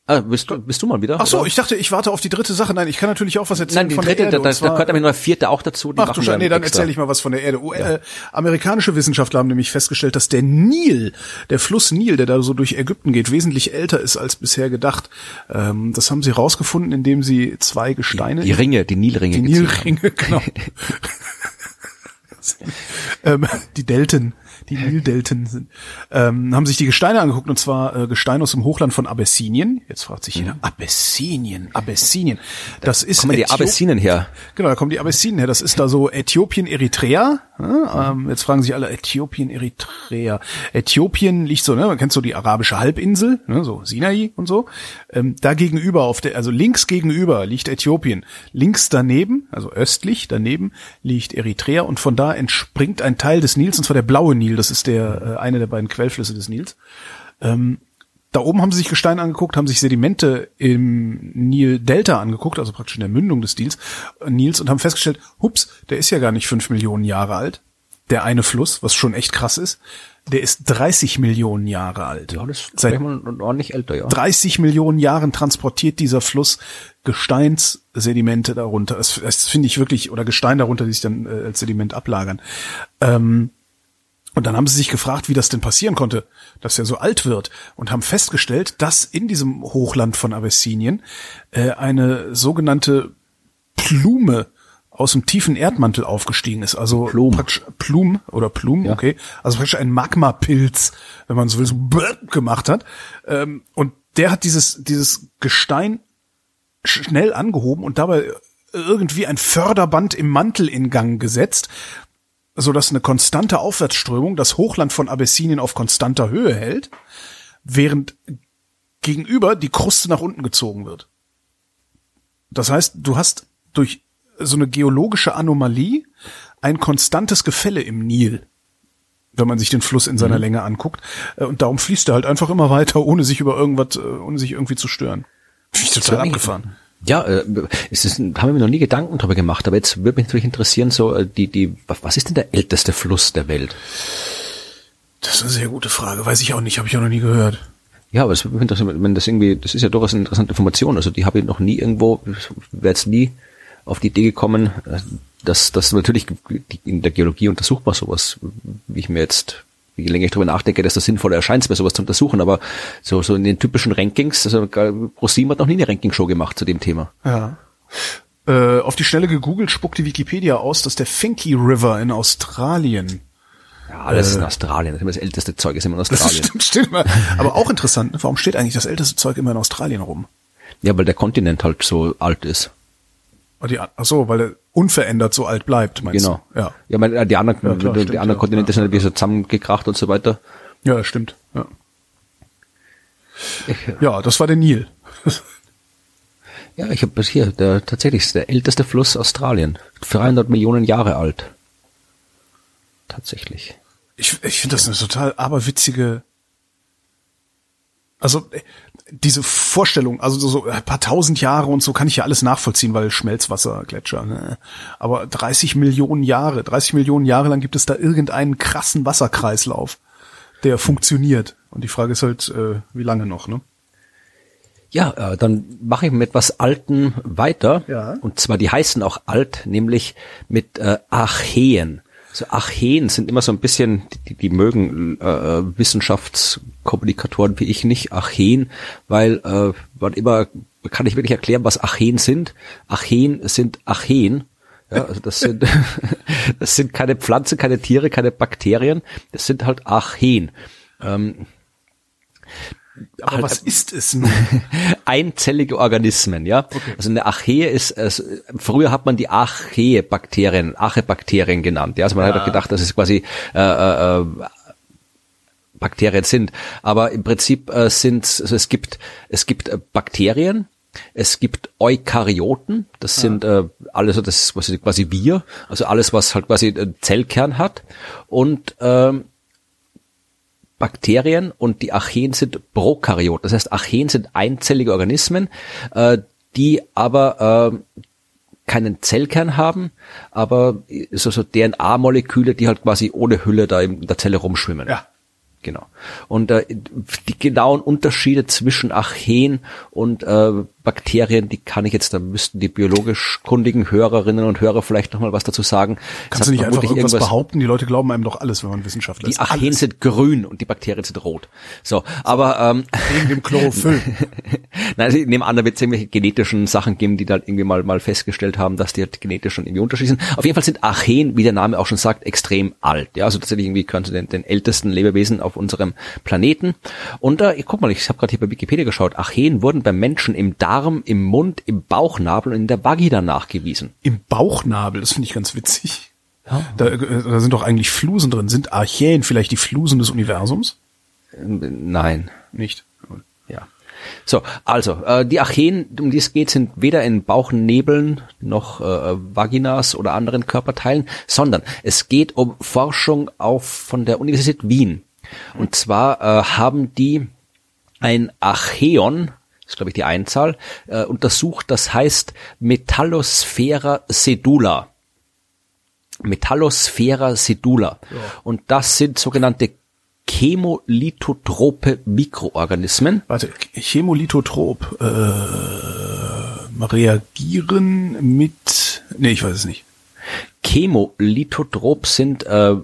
Ah, bist, du, bist du mal wieder? Ach so, oder? ich dachte, ich warte auf die dritte Sache. Nein, ich kann natürlich auch was erzählen Nein, die von dritte, der Erde. Da, da gehört aber noch eine vierte auch dazu. Die Ach du Scheiße, nee, dann erzähle ich mal was von der Erde. Ja. Äh, amerikanische Wissenschaftler haben nämlich festgestellt, dass der Nil, der Fluss Nil, der da so durch Ägypten geht, wesentlich älter ist als bisher gedacht. Ähm, das haben sie rausgefunden, indem sie zwei Gesteine... Die, die Ringe, die Nilringe. Die Nilringe, genau. ähm, die Delten die Nildelten sind, ähm, haben sich die Gesteine angeguckt und zwar äh, Gesteine aus dem Hochland von Abessinien. Jetzt fragt sich jeder, mhm. Abessinien, Abessinien. Das da ist kommen die Abessinien her. Genau, da kommen die Abessinien her. Das ist da so Äthiopien, Eritrea. Ja, ähm, jetzt fragen sich alle Äthiopien, Eritrea. Äthiopien liegt so, ne, man kennt so die arabische Halbinsel, ne, so Sinai und so. Ähm, da gegenüber auf der, also links gegenüber liegt Äthiopien. Links daneben, also östlich daneben liegt Eritrea und von da entspringt ein Teil des Nils und zwar der blaue Nil. Das ist der äh, eine der beiden Quellflüsse des Nils. Ähm, da oben haben sie sich Gestein angeguckt, haben sich Sedimente im Nil-Delta angeguckt, also praktisch in der Mündung des Nils, äh, Nils und haben festgestellt, hups, der ist ja gar nicht fünf Millionen Jahre alt. Der eine Fluss, was schon echt krass ist, der ist 30 Millionen Jahre alt. Ja, das ist Seit ordentlich älter, ja. 30 Millionen Jahren transportiert dieser Fluss Gesteinssedimente darunter. Das, das finde ich wirklich, oder Gestein darunter, die sich dann äh, als Sediment ablagern. Ähm, und dann haben sie sich gefragt, wie das denn passieren konnte, dass er so alt wird und haben festgestellt, dass in diesem Hochland von Abessinien äh, eine sogenannte Plume aus dem tiefen Erdmantel aufgestiegen ist. Also Plum, Plum oder Plum, ja. okay. Also praktisch ein Magmapilz, wenn man so will, so gemacht hat. Ähm, und der hat dieses, dieses Gestein schnell angehoben und dabei irgendwie ein Förderband im Mantel in Gang gesetzt, so dass eine konstante Aufwärtsströmung das Hochland von Abessinien auf konstanter Höhe hält, während gegenüber die Kruste nach unten gezogen wird. Das heißt, du hast durch so eine geologische Anomalie, ein konstantes Gefälle im Nil, wenn man sich den Fluss in seiner Länge anguckt. Äh, Und darum fließt er halt einfach immer weiter, ohne sich über irgendwas, äh, ohne sich irgendwie zu stören. Finde ich total abgefahren. Ja, äh, es ist, haben wir mir noch nie Gedanken darüber gemacht, aber jetzt würde mich natürlich interessieren, so äh, die, die, was ist denn der älteste Fluss der Welt? Das ist eine sehr gute Frage. Weiß ich auch nicht, habe ich auch noch nie gehört. Ja, aber es würde mich interessieren, wenn das irgendwie, das ist ja durchaus eine interessante Information. Also die habe ich noch nie irgendwo, wäre jetzt nie auf die Idee gekommen, äh, dass das natürlich in der Geologie untersucht man sowas, wie ich mir jetzt, je länger ich darüber nachdenke, desto sinnvoller erscheint es mir, sowas zu untersuchen. Aber so, so in den typischen Rankings, also ProSieben hat noch nie eine Ranking-Show gemacht zu dem Thema. Ja. Äh, auf die Schnelle gegoogelt spuckt die Wikipedia aus, dass der Finky River in Australien Ja, alles ist in Australien. Das, das älteste Zeug ist immer in Das Australien. stimmt, stimmt. Aber auch interessant, ne? warum steht eigentlich das älteste Zeug immer in Australien rum? Ja, weil der Kontinent halt so alt ist. Oh, die, ach so, weil er unverändert so alt bleibt, meinst Genau. du? Ja. Ja, meine, die anderen, Ja, klar, die, stimmt, anderen ja. Kontinente Ja. sind halt wie so zusammengekracht und so weiter. Ja, stimmt. Ja. ja, das war der Nil. Ja, ich habe das hier, der tatsächlich ist der älteste Fluss Australien. 300 Millionen Jahre alt. Tatsächlich. Ich, ich finde das eine total aberwitzige. Also äh, diese Vorstellung, also so, ein paar tausend Jahre und so kann ich ja alles nachvollziehen, weil Schmelzwasser, Gletscher. Ne? Aber 30 Millionen Jahre, 30 Millionen Jahre lang gibt es da irgendeinen krassen Wasserkreislauf, der funktioniert. Und die Frage ist halt, äh, wie lange noch, ne? Ja, äh, dann mache ich mit etwas Alten weiter. Ja. Und zwar, die heißen auch alt, nämlich mit äh, Archeen. So Archeen sind immer so ein bisschen, die, die mögen äh, Wissenschaftskommunikatoren wie ich nicht, Archeen, weil äh, man immer, kann nicht wirklich erklären, was Archeen sind. Archeen sind Archeen. Ja, also das sind, das sind keine Pflanzen, keine Tiere, keine Bakterien. Das sind halt Archeen. Ähm, Aber Halt, was ist es nun? einzellige Organismen, ja. Also eine Archee ist, also früher hat man die Archee-Bakterien, Archebakterien genannt, ja. Also man hat auch gedacht, dass es quasi äh, äh, äh, Bakterien sind. Aber im Prinzip äh, sind also es gibt es gibt äh, Bakterien, es gibt Eukaryoten, das sind äh, alles das ist quasi, quasi wir, also alles was halt quasi einen Zellkern hat und ähm, Bakterien und die Archeen sind Prokaryoten. Das heißt, Archeen sind einzellige Organismen, äh, die aber äh, keinen Zellkern haben, aber so, so DNA-Moleküle, die halt quasi ohne Hülle da in der Zelle rumschwimmen. Ja. Genau. Und äh, die genauen Unterschiede zwischen Archeen und äh, Bakterien, die kann ich jetzt, da müssten die biologisch kundigen Hörerinnen und Hörer vielleicht nochmal was dazu sagen. Kannst du nicht einfach vermutlich irgendwas behaupten? Die Leute glauben einem doch alles, wenn man Wissenschaftler Die ist. Archeen Alles. sind grün und die Bakterien sind rot. So, aber ähm, wegen dem Chlorophyll. Nein, also ich nehme an, da wird es irgendwelche genetischen Sachen geben, die da irgendwie mal, mal festgestellt haben, dass die halt genetisch schon irgendwie unterschiedlich sind. Auf jeden Fall sind Archeen, wie der Name auch schon sagt, extrem alt. Ja, also tatsächlich irgendwie gehören zu den, den ältesten Lebewesen auf unserem Planeten. Und äh, guck mal, ich habe gerade hier bei Wikipedia geschaut. Archeen wurden beim Menschen im Darm, im Mund, im Bauchnabel und in der Vagina nachgewiesen. Im Bauchnabel, das finde ich ganz witzig. Da, äh, da sind doch eigentlich Flusen drin. Sind Archäen vielleicht die Flusen des Universums? Ähm, Nein. Nicht. Ja. So, also, äh, die Archeen, um die es geht, sind weder in Bauchnebeln noch äh, Vaginas oder anderen Körperteilen, sondern es geht um Forschung auf von der Universität Wien. Und zwar äh, haben die ein Archeon, ist glaube ich die Einzahl, äh, untersucht, das heißt Metallosphera sedula. Metallosphera sedula. Und das sind sogenannte chemolithotrope Mikroorganismen. Warte, Chemolithotrop äh, reagieren mit. Nee, ich weiß es nicht. Chemolithotrop sind äh,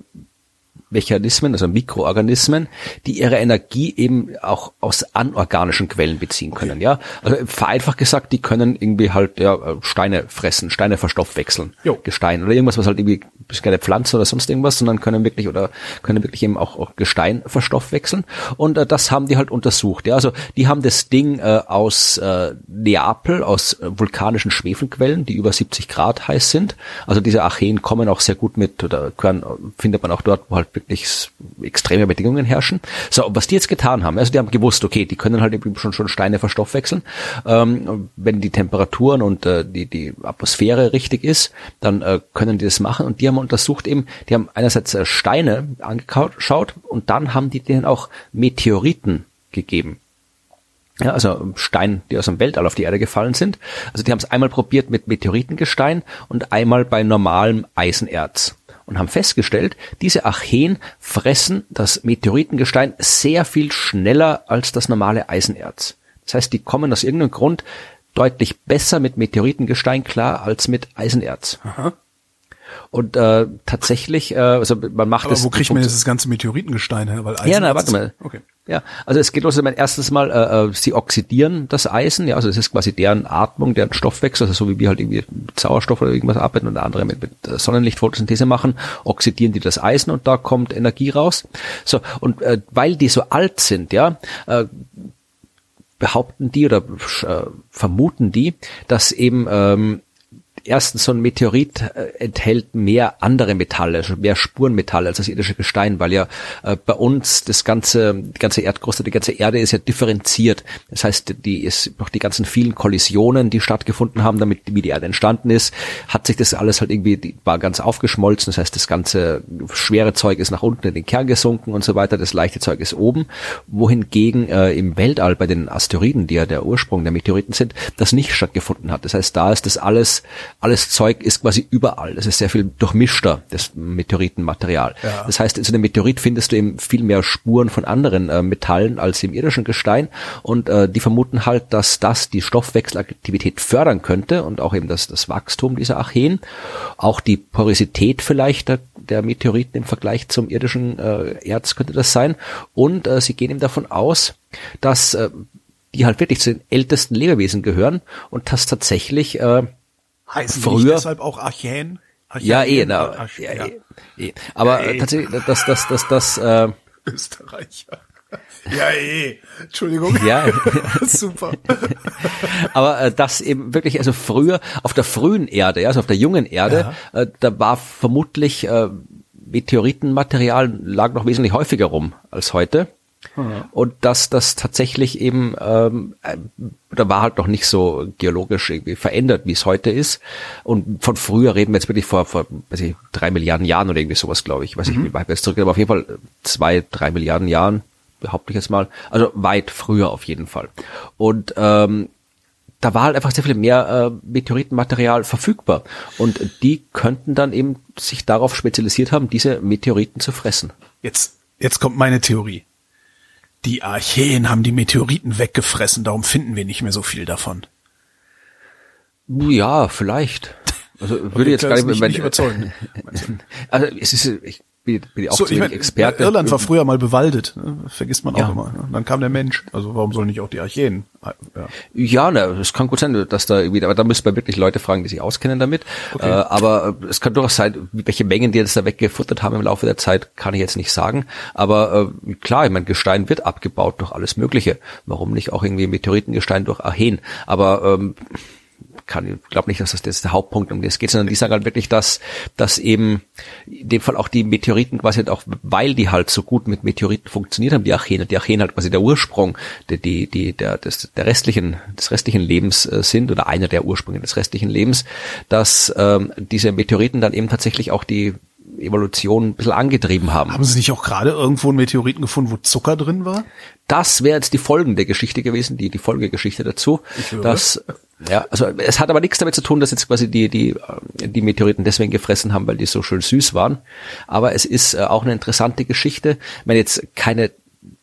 Mechanismen, also Mikroorganismen, die ihre Energie eben auch aus anorganischen Quellen beziehen können, ja. Also vereinfacht gesagt, die können irgendwie halt ja, Steine fressen, Steine verstoffwechseln, Jo. Gestein oder irgendwas, was halt irgendwie ist keine Pflanze oder sonst irgendwas, sondern können wirklich oder können wirklich eben auch, auch Gestein verstoffwechseln. Und äh, das haben die halt untersucht. Ja, also die haben das Ding äh, aus äh, Neapel, aus äh, vulkanischen Schwefelquellen, die über 70 Grad heiß sind. Also diese Archeen kommen auch sehr gut mit oder können, findet man auch dort, wo halt wirklich extreme Bedingungen herrschen. So, was die jetzt getan haben, also die haben gewusst, okay, die können halt eben schon schon Steine verstoffwechseln. Ähm, wenn die Temperaturen und äh, die die Atmosphäre richtig ist, dann äh, können die das machen. Und die haben untersucht eben, die haben einerseits äh, Steine angeschaut und dann haben die denen auch Meteoriten gegeben. Ja, also Stein, die aus dem Weltall auf die Erde gefallen sind. Also die haben es einmal probiert mit Meteoritengestein und einmal bei normalem Eisenerz und haben festgestellt, diese Archeen fressen das Meteoritengestein sehr viel schneller als das normale Eisenerz. Das heißt, die kommen aus irgendeinem Grund deutlich besser mit Meteoritengestein klar als mit Eisenerz. Aha. Und äh, tatsächlich, äh, also man macht Aber es. wo kriegt man jetzt das ganze Meteoritengestein her? Weil Eisen ja, na, warte mal. Okay. Ja, also es geht los, mein erstes Mal, äh, äh, sie oxidieren das Eisen, ja, also es ist quasi deren Atmung, deren Stoffwechsel, also so wie wir halt irgendwie mit Sauerstoff oder irgendwas arbeiten und andere mit, mit Sonnenlichtphotosynthese machen, oxidieren die das Eisen und da kommt Energie raus. So, und äh, weil die so alt sind, ja, äh, behaupten die oder äh, vermuten die, dass eben ähm, erstens so ein Meteorit äh, enthält mehr andere Metalle, also mehr Spurenmetalle als das irdische Gestein, weil ja äh, bei uns das ganze, die ganze Erdkruste, die ganze Erde ist ja differenziert. Das heißt, die ist durch die ganzen vielen Kollisionen, die stattgefunden haben, damit wie die Erde entstanden ist, hat sich das alles halt irgendwie die war ganz aufgeschmolzen. Das heißt, das ganze schwere Zeug ist nach unten in den Kern gesunken und so weiter. Das leichte Zeug ist oben, wohingegen äh, im Weltall bei den Asteroiden, die ja der Ursprung der Meteoriten sind, das nicht stattgefunden hat. Das heißt, da ist das alles alles Zeug ist quasi überall. Das ist sehr viel durchmischter, das Meteoritenmaterial. Ja. Das heißt, in so einem Meteorit findest du eben viel mehr Spuren von anderen äh, Metallen als im irdischen Gestein und äh, die vermuten halt, dass das die Stoffwechselaktivität fördern könnte und auch eben das, das Wachstum dieser Archeen, auch die Porosität vielleicht der, der Meteoriten im Vergleich zum irdischen äh, Erz könnte das sein und äh, sie gehen eben davon aus, dass äh, die halt wirklich zu den ältesten Lebewesen gehören und dass tatsächlich äh, Heißen früher deshalb auch Archäen? Archäen? Ja, eh, na, Arch ja, ja. Eh, eh. Aber ja, eh. tatsächlich, das, das, das, das, äh, Österreicher. Ja, eh. Entschuldigung. Ja, super. Aber äh, das eben wirklich, also früher auf der frühen Erde, also auf der jungen Erde, ja. äh, da war vermutlich äh, Meteoritenmaterial lag noch wesentlich häufiger rum als heute. Mhm. Und dass das tatsächlich eben, ähm, äh, da war halt noch nicht so geologisch irgendwie verändert, wie es heute ist. Und von früher reden wir jetzt wirklich vor, vor weiß ich, drei Milliarden Jahren oder irgendwie sowas, glaube ich. Weiß mhm. ich, wie weit wir jetzt zurück, aber auf jeden Fall zwei, drei Milliarden Jahren, behaupte ich jetzt mal. Also weit früher auf jeden Fall. Und ähm, da war halt einfach sehr viel mehr äh, Meteoritenmaterial verfügbar. Und die könnten dann eben sich darauf spezialisiert haben, diese Meteoriten zu fressen. Jetzt, jetzt kommt meine Theorie die Archäen haben die Meteoriten weggefressen, darum finden wir nicht mehr so viel davon. Ja, vielleicht. Also würde jetzt gar nicht, nicht, nicht überzeugen. also es ist, ich bin, bin auch so, ich mein, Experte. Irland war früher mal bewaldet, ne? vergisst man auch ja. immer. Ne? Dann kam der Mensch. Also warum sollen nicht auch die Archäen? Ja, ja ne, es kann gut sein, dass da irgendwie, aber da müsste man wirklich Leute fragen, die sich auskennen damit. Okay. Äh, aber es kann durchaus sein, welche Mengen die jetzt da weggefuttert haben im Laufe der Zeit, kann ich jetzt nicht sagen. Aber äh, klar, ich meine, Gestein wird abgebaut durch alles Mögliche. Warum nicht auch irgendwie Meteoritengestein durch Archäen? Aber ähm, kann, ich glaube nicht, dass das, das der Hauptpunkt um das geht, sondern die sagen halt wirklich, dass, dass eben in dem Fall auch die Meteoriten quasi halt auch, weil die halt so gut mit Meteoriten funktioniert haben, die Achäne, die Achäne halt quasi der Ursprung der, die, die, der, des, der restlichen, des restlichen Lebens äh, sind oder einer der Ursprünge des restlichen Lebens, dass ähm, diese Meteoriten dann eben tatsächlich auch die Evolution ein bisschen angetrieben haben. Haben Sie nicht auch gerade irgendwo einen Meteoriten gefunden, wo Zucker drin war? Das wäre jetzt die folgende Geschichte gewesen, die, die Folgegeschichte dazu. Dass, ja, also es hat aber nichts damit zu tun, dass jetzt quasi die, die, die Meteoriten deswegen gefressen haben, weil die so schön süß waren. Aber es ist äh, auch eine interessante Geschichte. Ich meine jetzt keine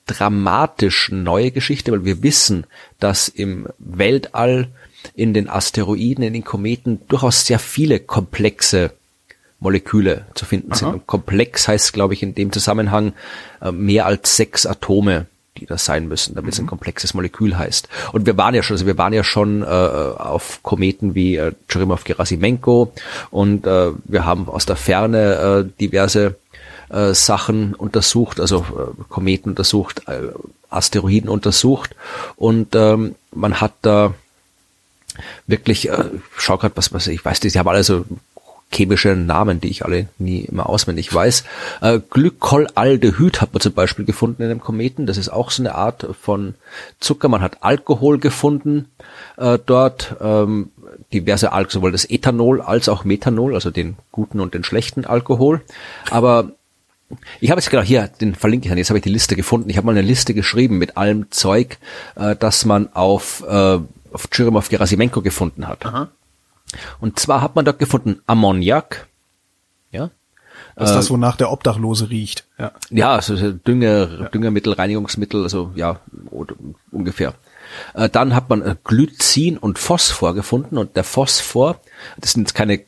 dramatisch neue Geschichte, weil wir wissen, dass im Weltall in den Asteroiden, in den Kometen durchaus sehr viele komplexe Moleküle zu finden Aha. sind. Und komplex heißt, glaube ich, in dem Zusammenhang äh, mehr als sechs Atome, die das sein müssen, damit mhm. es ein mhm. komplexes Molekül heißt. Und wir waren ja schon, also wir waren ja schon äh, auf Kometen wie äh, Churyumov-Gerasimenko und äh, wir haben aus der Ferne äh, diverse äh, Sachen untersucht, also äh, Kometen untersucht, äh, Asteroiden untersucht und ähm, man hat da wirklich, äh, schau gerade, was, was ich weiß, die haben alle so chemische Namen, die ich alle nie immer auswendig weiß. Äh, Glykolaldehyd hat man zum Beispiel gefunden in einem Kometen. Das ist auch so eine Art von Zucker. Man hat Alkohol gefunden äh, dort. Ähm, diverse Alkohol, sowohl das Ethanol als auch Methanol, also den guten und den schlechten Alkohol. Aber ich habe jetzt genau hier, den verlinke ich dann, jetzt habe ich die Liste gefunden. Ich habe mal eine Liste geschrieben mit allem Zeug, äh, das man auf, äh, auf Churimov Gerasimenko gefunden hat. Aha. Und zwar hat man dort gefunden Ammoniak, ja. Das ist das, äh, wonach der Obdachlose riecht. Ja, ja also Dünger, ja. Düngermittel, Reinigungsmittel, also ja, ungefähr. Äh, dann hat man äh, Glycin und Phosphor gefunden und der Phosphor, das sind jetzt keine,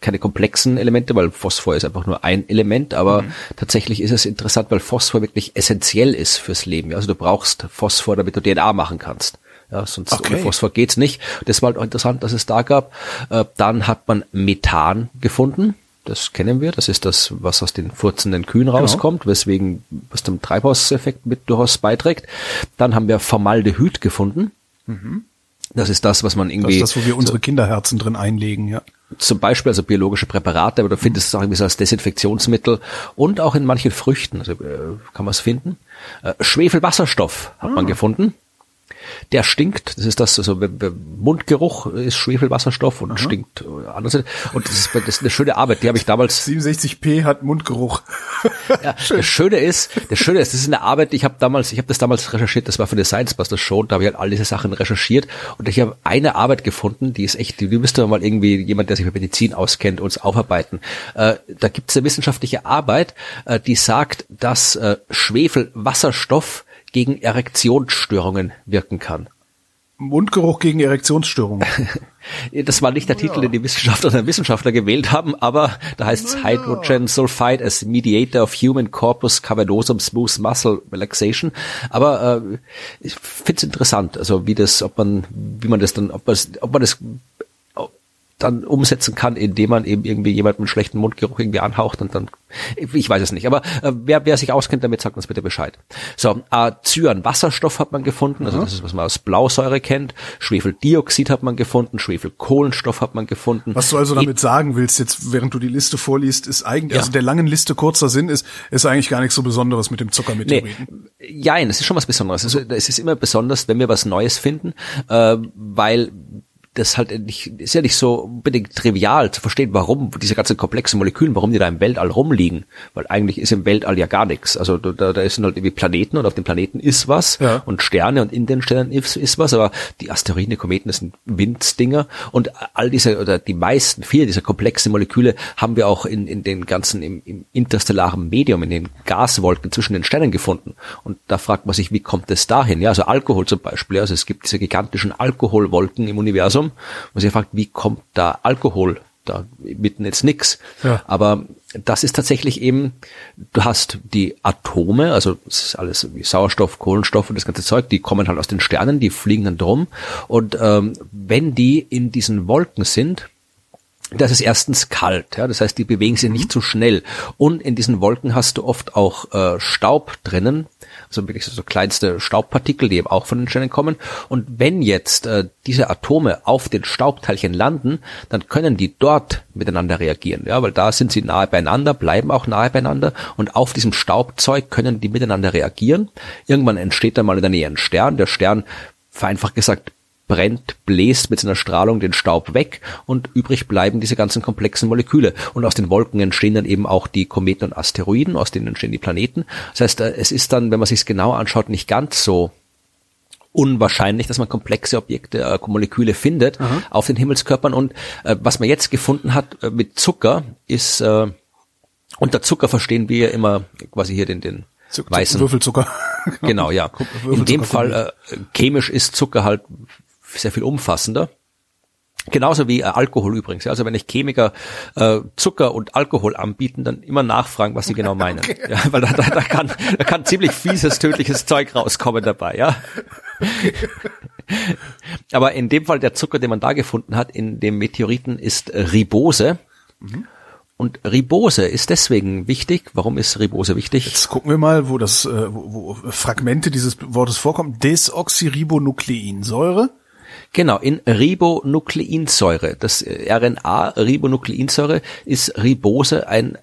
keine komplexen Elemente, weil Phosphor ist einfach nur ein Element, aber mhm. tatsächlich ist es interessant, weil Phosphor wirklich essentiell ist fürs Leben. Also du brauchst Phosphor, damit du DNA machen kannst. Ja, sonst okay. ohne Phosphor geht's nicht. Das war halt auch interessant, dass es da gab. Äh, dann hat man Methan gefunden. Das kennen wir. Das ist das, was aus den furzenden Kühen genau. rauskommt, weswegen was dem Treibhauseffekt mit durchaus beiträgt. Dann haben wir Formaldehyd gefunden. Mhm. Das ist das, was man irgendwie. Das ist das, wo wir unsere Kinderherzen drin einlegen, ja. Zum Beispiel also biologische Präparate, aber du findest es auch irgendwie so als Desinfektionsmittel und auch in manchen Früchten, also äh, kann man es finden. Äh, Schwefelwasserstoff hat ah. man gefunden der stinkt. Das ist das, also Mundgeruch ist Schwefelwasserstoff und Aha. stinkt äh, anders. Und das ist, das ist eine schöne Arbeit, die habe ich damals. 67p hat Mundgeruch. ja, das Schöne ist, das Schöne ist, das ist eine Arbeit, ich habe damals, ich habe das damals recherchiert, das war für eine Science Buster Show, da habe ich halt all diese Sachen recherchiert und ich habe eine Arbeit gefunden, die ist echt, die, die müsste mal irgendwie jemand, der sich mit Medizin auskennt, uns aufarbeiten. Äh, da gibt es eine wissenschaftliche Arbeit, äh, die sagt, dass äh, Schwefelwasserstoff gegen Erektionsstörungen wirken kann. Mundgeruch gegen Erektionsstörungen. das war nicht der Titel, den die Wissenschaftler oder Wissenschaftler gewählt haben, aber da heißt es Hydrogen Sulfide as Mediator of Human Corpus Cavernosum Smooth Muscle Relaxation. Aber äh, ich finde es interessant, also wie das, ob man, wie man das dann, ob man, ob man das dann umsetzen kann, indem man eben irgendwie jemanden mit schlechten Mundgeruch irgendwie anhaucht und dann, ich weiß es nicht, aber äh, wer, wer sich auskennt damit, sagt uns bitte Bescheid. So, äh, Cyan, Wasserstoff hat man gefunden, also das ist, was man aus Blausäure kennt, Schwefeldioxid hat man gefunden, Schwefelkohlenstoff hat man gefunden. Was du also damit sagen willst, jetzt während du die Liste vorliest, ist eigentlich, ja. also der langen Liste kurzer Sinn ist, ist eigentlich gar nichts so Besonderes mit dem Zuckermeteoriten. Nee, jein, es ist schon was Besonderes. Also, es ist immer besonders, wenn wir was Neues finden, äh, weil das halt nicht, ist ja nicht so unbedingt trivial zu verstehen, warum diese ganzen komplexen Moleküle, warum die da im Weltall rumliegen. Weil eigentlich ist im Weltall ja gar nichts. Also da, da sind halt irgendwie Planeten und auf den Planeten ist was ja. und Sterne und in den Sternen ist, ist was, aber die Asteroiden, die Kometen, das sind Winddinger und all diese oder die meisten, viele dieser komplexen Moleküle haben wir auch in, in den ganzen, im, im interstellaren Medium, in den Gaswolken zwischen den Sternen gefunden. Und da fragt man sich, wie kommt es dahin? Ja, also Alkohol zum Beispiel. Also es gibt diese gigantischen Alkoholwolken im Universum Universum. Und sie fragt, wie kommt da Alkohol da mitten jetzt nix. Ja. Aber das ist tatsächlich eben, du hast die Atome, also es ist alles wie Sauerstoff, Kohlenstoff und das ganze Zeug, die kommen halt aus den Sternen, die fliegen dann drum. Und ähm, wenn die in diesen Wolken sind, das ist erstens kalt, ja, das heißt, die bewegen sich nicht zu schnell. Und in diesen Wolken hast du oft auch äh, Staub drinnen, also wirklich so, kleinste Staubpartikel, die eben auch von den Sternen kommen. Und wenn jetzt äh, diese Atome auf den Staubteilchen landen, dann können die dort miteinander reagieren, ja, weil da sind sie nahe beieinander, bleiben auch nahe beieinander und auf diesem Staubzeug können die miteinander reagieren. Irgendwann entsteht dann mal in der Nähe ein Stern. Der Stern vereinfacht gesagt brennt, bläst mit seiner Strahlung den Staub weg und übrig bleiben diese ganzen komplexen Moleküle. Und aus den Wolken entstehen dann eben auch die Kometen und Asteroiden, aus denen entstehen die Planeten. Das heißt, äh, es ist dann, wenn man sich es genau anschaut, nicht ganz so unwahrscheinlich, dass man komplexe Objekte, äh, Moleküle findet Aha. auf den Himmelskörpern. Und äh, was man jetzt gefunden hat äh, mit Zucker, ist äh, unter Zucker verstehen wir immer quasi hier den, den weißen Würfelzucker. genau, ja. In dem Fall äh, chemisch ist Zucker halt sehr viel umfassender. Genauso wie äh, Alkohol übrigens. Also wenn ich Chemiker äh, Zucker und Alkohol anbieten, dann immer nachfragen, was sie genau meinen. Okay. Ja, weil da, da, da, kann, da kann ziemlich fieses, tödliches Zeug rauskommen dabei, ja. Aber in dem Fall der Zucker, den man da gefunden hat, in dem Meteoriten, ist Ribose. Mhm. Und Ribose ist deswegen wichtig. Warum ist Ribose wichtig? Jetzt gucken wir mal, wo das, äh, wo, wo Fragmente dieses Wortes vorkommen. Desoxyribonukleinsäure. Genau, in Ribonukleinsäure. Das äh, RNA-Ribonukleinsäure ist Ribose ein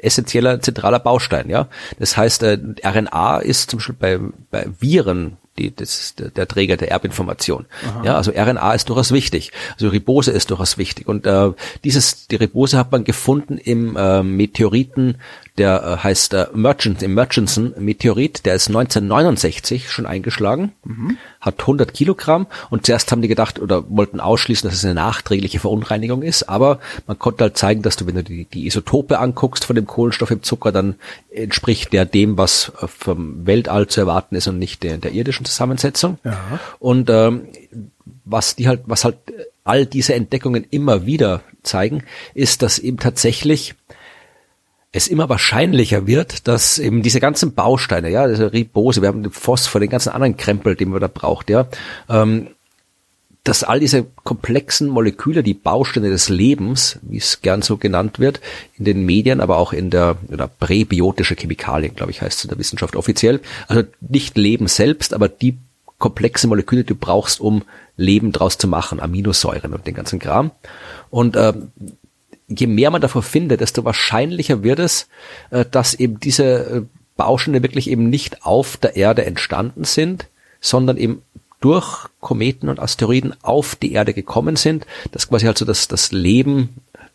essentieller zentraler Baustein, ja. Das heißt, äh, RNA ist zum Beispiel bei, bei Viren die, das, der Träger der Erbinformation. Aha. Ja, also RNA ist durchaus wichtig. Also Ribose ist durchaus wichtig. Und äh, dieses, die Ribose hat man gefunden im äh, Meteoriten, der äh, heißt äh, Murchison, im Murchison-Meteorit, der ist 1969 schon eingeschlagen, mhm. hat 100 Kilogramm und zuerst haben die gedacht oder wollten ausschließen, dass es eine nachträgliche Verunreinigung ist, aber man konnte halt zeigen, dass du, wenn du die, die Isotope anguckst von dem Kohlenstoff im Zucker, dann entspricht der dem, was äh, vom Weltall zu erwarten ist und nicht der, der irdischen Zusammensetzung. Ja. Und ähm, was die halt, was halt all diese Entdeckungen immer wieder zeigen, ist, dass eben tatsächlich es immer wahrscheinlicher wird, dass eben diese ganzen Bausteine, ja, diese Ribose, wir haben den Phosphor, den ganzen anderen Krempel, den man da braucht, ja, ähm, dass all diese komplexen Moleküle, die Bausteine des Lebens, wie es gern so genannt wird, in den Medien, aber auch in der oder präbiotische Chemikalien, glaube ich, heißt es in der Wissenschaft offiziell. Also nicht Leben selbst, aber die komplexe Moleküle, die du brauchst, um Leben draus zu machen, Aminosäuren und den ganzen Kram. Und äh, je mehr man davor findet, desto wahrscheinlicher wird es, äh, dass eben diese äh, Bausteine wirklich eben nicht auf der Erde entstanden sind, sondern eben durch Kometen und Asteroiden auf die Erde gekommen sind, dass quasi also das, das Leben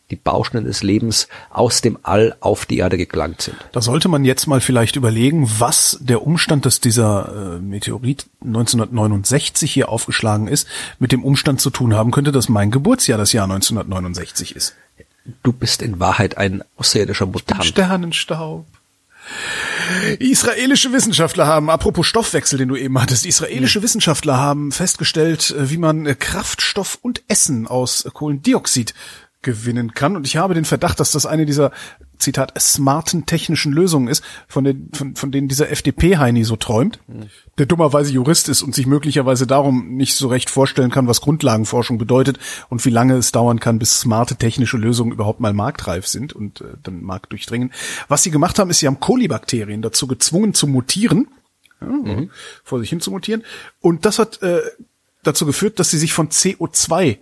die Bausteine des Lebens aus dem All auf die Erde gelangt sind. Da sollte man jetzt mal vielleicht überlegen, was der Umstand, dass dieser äh, Meteorit 1969 hier aufgeschlagen ist, mit dem Umstand zu tun haben könnte, dass mein Geburtsjahr das Jahr 1969 ist. Du bist in Wahrheit ein außerirdischer Mutant. Sternenstaub. Israelische Wissenschaftler haben, apropos Stoffwechsel, den du eben hattest, israelische hm. Wissenschaftler haben festgestellt, äh, wie man äh, Kraftstoff und Essen aus Kohlendioxid gewinnen kann. Und ich habe den Verdacht, dass das eine dieser, Zitat, smarten technischen Lösungen ist, von, den, von, von denen dieser FDP-Heini so träumt, der dummerweise Jurist ist und sich möglicherweise darum nicht so recht vorstellen kann, was Grundlagenforschung bedeutet und wie lange es dauern kann, bis smarte technische Lösungen überhaupt mal marktreif sind und äh, dann Markt durchdringen. Was sie gemacht haben, ist, sie haben Kolibakterien dazu gezwungen zu mutieren, ja, mhm. vor sich hin zu mutieren. Und das hat äh, dazu geführt, dass sie sich von CO2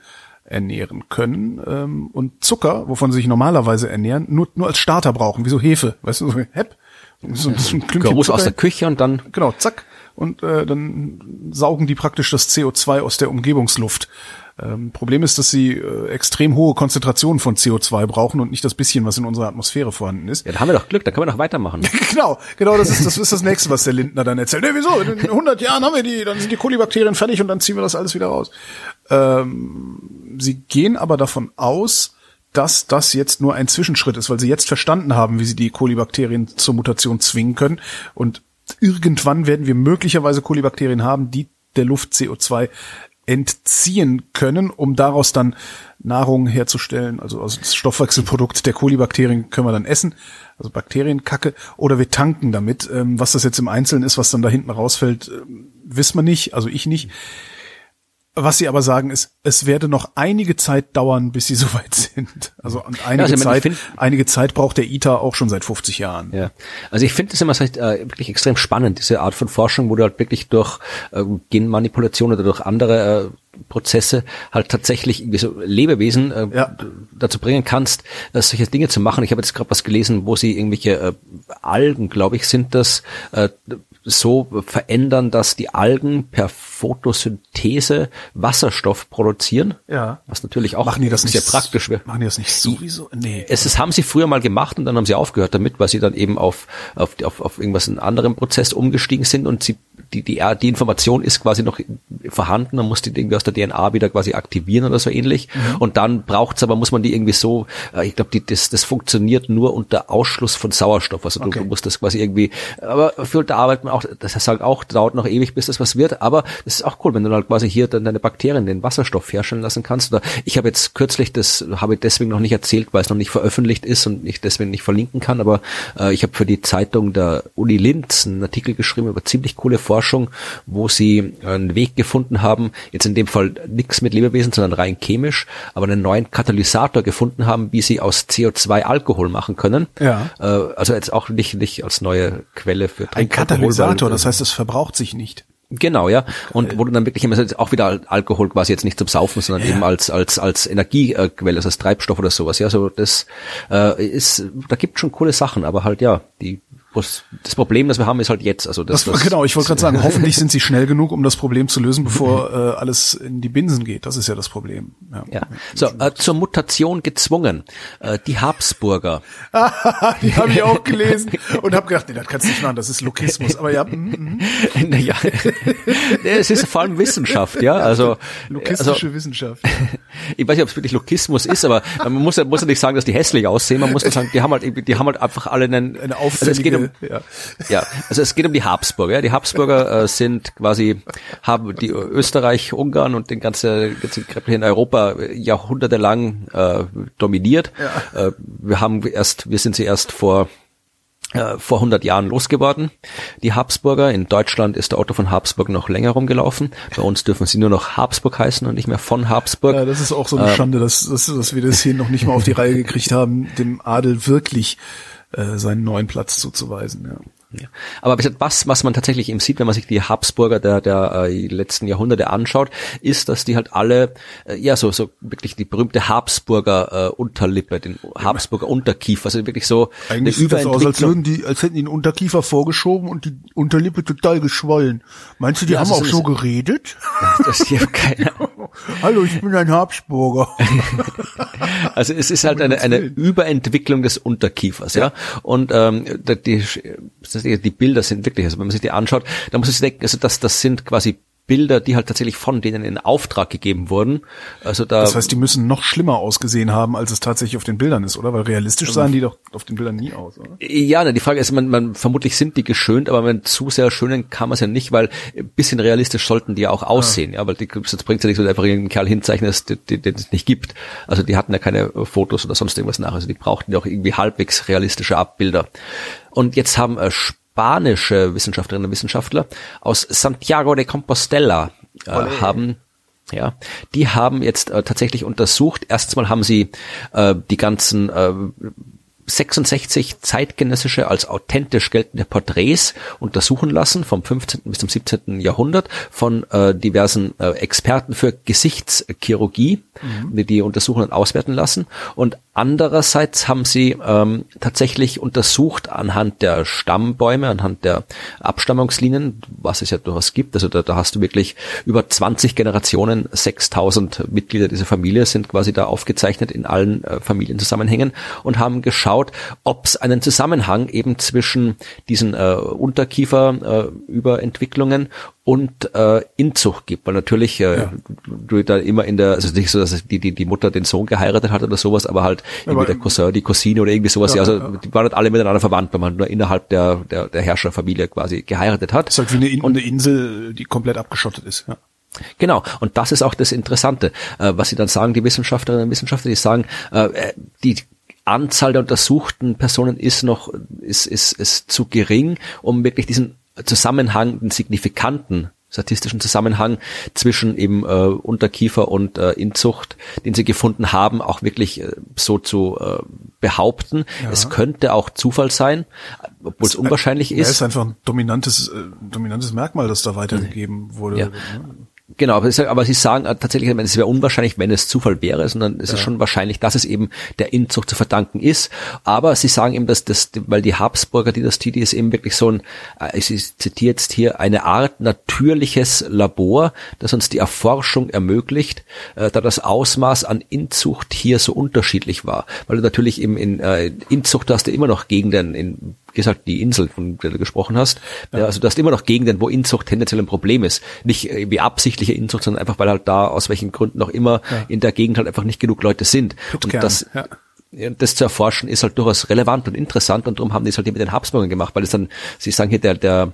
ernähren können ähm, und Zucker, wovon sie sich normalerweise ernähren, nur, nur als Starter brauchen, wie so Hefe, weißt du, so hepp, so, so ein Klümpchen aus der Küche und dann genau zack und äh, dann saugen die praktisch das CO2 aus der Umgebungsluft ähm, Problem ist, dass sie äh, extrem hohe Konzentrationen von CO2 brauchen und nicht das bisschen, was in unserer Atmosphäre vorhanden ist. Ja, da haben wir doch Glück, da können wir noch weitermachen. genau, genau, das ist, das ist das nächste, was der Lindner dann erzählt. Nee, wieso? In 100 Jahren haben wir die, dann sind die Kolibakterien fertig und dann ziehen wir das alles wieder raus. Ähm, sie gehen aber davon aus, dass das jetzt nur ein Zwischenschritt ist, weil sie jetzt verstanden haben, wie sie die Kolibakterien zur Mutation zwingen können und irgendwann werden wir möglicherweise Kolibakterien haben, die der Luft CO2 entziehen können, um daraus dann Nahrung herzustellen. Also, also das Stoffwechselprodukt der Kolibakterien können wir dann essen, also Bakterienkacke, oder wir tanken damit. Ähm, was das jetzt im Einzelnen ist, was dann da hinten rausfällt, äh, wissen wir nicht, also ich nicht. Was sie aber sagen ist, es werde noch einige Zeit dauern, bis sie soweit sind. Also und einige ja, also Zeit, find, einige Zeit braucht der ITER auch schon seit 50 Jahren. Ja, also ich finde das immer äh, wirklich extrem spannend, diese Art von Forschung, wo du halt wirklich durch äh, Genmanipulation oder durch andere äh, Prozesse halt tatsächlich irgendwie so Lebewesen äh, ja. dazu bringen kannst, äh, solche Dinge zu machen. Ich habe jetzt gerade was gelesen, wo sie irgendwelche äh, Algen, glaube ich, sind das, äh, so verändern, dass die Algen per Photosynthese Wasserstoff produzieren. Ja. Was natürlich auch machen die das sehr nicht, praktisch wäre. Machen die das nicht sowieso? Nee. Es ist, haben sie früher mal gemacht und dann haben sie aufgehört damit, weil sie dann eben auf, auf, auf, auf irgendwas einen anderen Prozess umgestiegen sind und sie die, die, die Information ist quasi noch vorhanden, man muss die irgendwie aus der DNA wieder quasi aktivieren oder so ähnlich. Mhm. Und dann braucht's aber, muss man die irgendwie so, äh, ich glaube, das, das funktioniert nur unter Ausschluss von Sauerstoff. Also okay. du, du musst das quasi irgendwie, aber für da arbeitet man auch, das halt auch, dauert noch ewig, bis das was wird, aber das ist auch cool, wenn du halt quasi hier dann deine Bakterien den Wasserstoff herstellen lassen kannst. Oder ich habe jetzt kürzlich, das habe ich deswegen noch nicht erzählt, weil es noch nicht veröffentlicht ist und ich deswegen nicht verlinken kann, aber äh, ich habe für die Zeitung der Uni Linz einen Artikel geschrieben über ziemlich coole Forschung, wo sie einen Weg gefunden haben, jetzt in dem Fall nichts mit Lebewesen, sondern rein chemisch, aber einen neuen Katalysator gefunden haben, wie sie aus CO2 Alkohol machen können. Ja. Äh, also jetzt auch nicht, nicht als neue Quelle für Ein Katalysator, das heißt, es verbraucht sich nicht. Genau, ja. Und wo du dann wirklich immer auch wieder Alkohol quasi jetzt nicht zum Saufen, sondern ja. eben als als als Energiequelle, also als Treibstoff oder sowas. Ja, so das äh, ist, da gibt schon coole Sachen, aber halt ja, die das Problem, das wir haben, ist halt jetzt. Also das, das, das genau, ich wollte gerade sagen, hoffentlich sind sie schnell genug, um das Problem zu lösen, bevor äh, alles in die Binsen geht. Das ist ja das Problem. Ja. ja. So, äh, zur Mutation gezwungen. Äh, die Habsburger. die habe ich auch gelesen und habe gedacht, nee, das kannst du nicht machen, das ist Lokismus. Aber ja, mm, mm. ja. es ist vor allem Wissenschaft, ja. Also lokistische also, Wissenschaft. ich weiß nicht, ob es wirklich Lokismus ist, aber man muss ja, muss ja nicht sagen, dass die hässlich aussehen. Man muss ja sagen, die haben halt, die haben halt einfach alle einen. Eine auffällige ja. ja, also es geht um die Habsburger. Die Habsburger äh, sind quasi, haben die Österreich, Ungarn und den ganzen, ganzen in Europa jahrhundertelang äh, dominiert. Ja. Äh, wir haben erst, wir sind sie erst vor äh, vor 100 Jahren losgeworden, die Habsburger. In Deutschland ist der Otto von Habsburg noch länger rumgelaufen. Bei uns dürfen sie nur noch Habsburg heißen und nicht mehr von Habsburg. Ja, das ist auch so eine ähm, Schande, dass, dass, dass wir das hier noch nicht mal auf die Reihe gekriegt haben, dem Adel wirklich äh, seinen neuen Platz zuzuweisen. Ja. Ja. Aber was, was man tatsächlich eben sieht, wenn man sich die Habsburger der, der äh, letzten Jahrhunderte anschaut, ist, dass die halt alle, äh, ja, so, so wirklich die berühmte Habsburger äh, Unterlippe, den Habsburger Unterkiefer, also wirklich so Eigentlich sieht das aus, als, würden die, als hätten die den Unterkiefer vorgeschoben und die Unterlippe total geschwollen. Meinst du, die ja, haben also auch so geredet? Das hier keine Hallo, ich bin ein Habsburger. also es ist halt eine, eine Überentwicklung des Unterkiefers, ja. Und ähm, die, die Bilder sind wirklich, also wenn man sich die anschaut, dann muss ich denken, also das, das sind quasi Bilder, die halt tatsächlich von denen in Auftrag gegeben wurden. Also da. Das heißt, die müssen noch schlimmer ausgesehen haben, als es tatsächlich auf den Bildern ist, oder? Weil realistisch sahen die doch auf den Bildern nie aus, oder? Ja, die Frage ist, man, man vermutlich sind die geschönt, aber wenn zu sehr schönen kann man es ja nicht, weil ein bisschen realistisch sollten die ja auch aussehen, ja, ja weil die, jetzt bringt ja nicht so einfach irgendeinen Kerl hinzeichnen, den es nicht gibt. Also die hatten ja keine Fotos oder sonst irgendwas nach. Also die brauchten ja auch irgendwie halbwegs realistische Abbilder. Und jetzt haben äh, spanische Wissenschaftlerinnen und Wissenschaftler aus Santiago de Compostela äh, haben ja, die haben jetzt äh, tatsächlich untersucht. Erstmal haben sie äh, die ganzen äh, 66 zeitgenössische als authentisch geltende Porträts untersuchen lassen vom 15. bis zum 17. Jahrhundert von äh, diversen äh, Experten für Gesichtschirurgie, mhm. die und auswerten lassen. Und Andererseits haben sie ähm, tatsächlich untersucht anhand der Stammbäume, anhand der Abstammungslinien, was es ja durchaus gibt. Also da, da hast du wirklich über 20 Generationen, 6000 Mitglieder dieser Familie sind quasi da aufgezeichnet in allen äh, Familienzusammenhängen und haben geschaut, ob es einen Zusammenhang eben zwischen diesen äh, Unterkieferüberentwicklungen äh, und äh, Inzucht gibt, weil natürlich äh, ja. du da immer in der, also nicht so, dass die, die, die Mutter den Sohn geheiratet hat oder sowas, aber halt irgendwie der Cousin, die Cousine oder irgendwie sowas, ja, also ja. die waren halt alle miteinander verwandt, weil man nur innerhalb der, der, der Herrscherfamilie quasi geheiratet hat. Das ist halt wie eine, und, eine Insel, die komplett abgeschottet ist, ja. Genau, und das ist auch das Interessante, äh, was sie dann sagen, die Wissenschaftlerinnen und Wissenschaftler, die sagen, äh, die Anzahl der untersuchten Personen ist noch, ist, ist, ist zu gering, um wirklich diesen Zusammenhang, den signifikanten statistischen Zusammenhang zwischen eben äh, Unterkiefer und äh, Inzucht, den sie gefunden haben, auch wirklich äh, so zu äh, behaupten. Ja. Es könnte auch Zufall sein, obwohl es unwahrscheinlich ist. Es ist einfach ein dominantes, äh, dominantes Merkmal, das da weitergegeben wurde. Ja. Genau, aber, aber Sie sagen äh, tatsächlich, es wäre unwahrscheinlich, wenn es Zufall wäre, sondern es ja. ist schon wahrscheinlich, dass es eben der Inzucht zu verdanken ist. Aber Sie sagen eben, dass das, weil die Habsburger Dynastie, die ist eben wirklich so ein, äh, ich zitiere jetzt hier, eine Art natürliches Labor, das uns die Erforschung ermöglicht, äh, da das Ausmaß an Inzucht hier so unterschiedlich war. Weil du natürlich eben in äh, Inzucht hast du immer noch Gegenden in gesagt, die Insel, von der du gesprochen hast. Ja. Also du hast immer noch Gegenden, wo Inzucht tendenziell ein Problem ist. Nicht äh, wie absichtliche Inzucht, sondern einfach, weil halt da aus welchen Gründen auch immer ja. in der Gegend halt einfach nicht genug Leute sind. Und das, ja das zu erforschen ist halt durchaus relevant und interessant und darum haben die es halt mit den Habsburgern gemacht, weil es dann, sie sagen hier, der, der,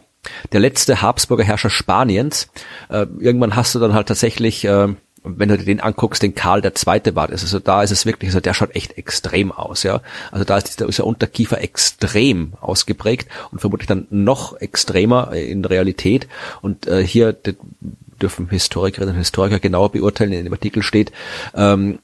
der letzte Habsburger Herrscher Spaniens, äh, irgendwann hast du dann halt tatsächlich äh, wenn du dir den anguckst, den Karl der Zweite war. Also da ist es wirklich, also der schaut echt extrem aus, ja. Also da ist, der Unterkiefer extrem ausgeprägt und vermutlich dann noch extremer in Realität. Und äh, hier dürfen Historikerinnen und Historiker genauer beurteilen, in dem Artikel steht, ähm,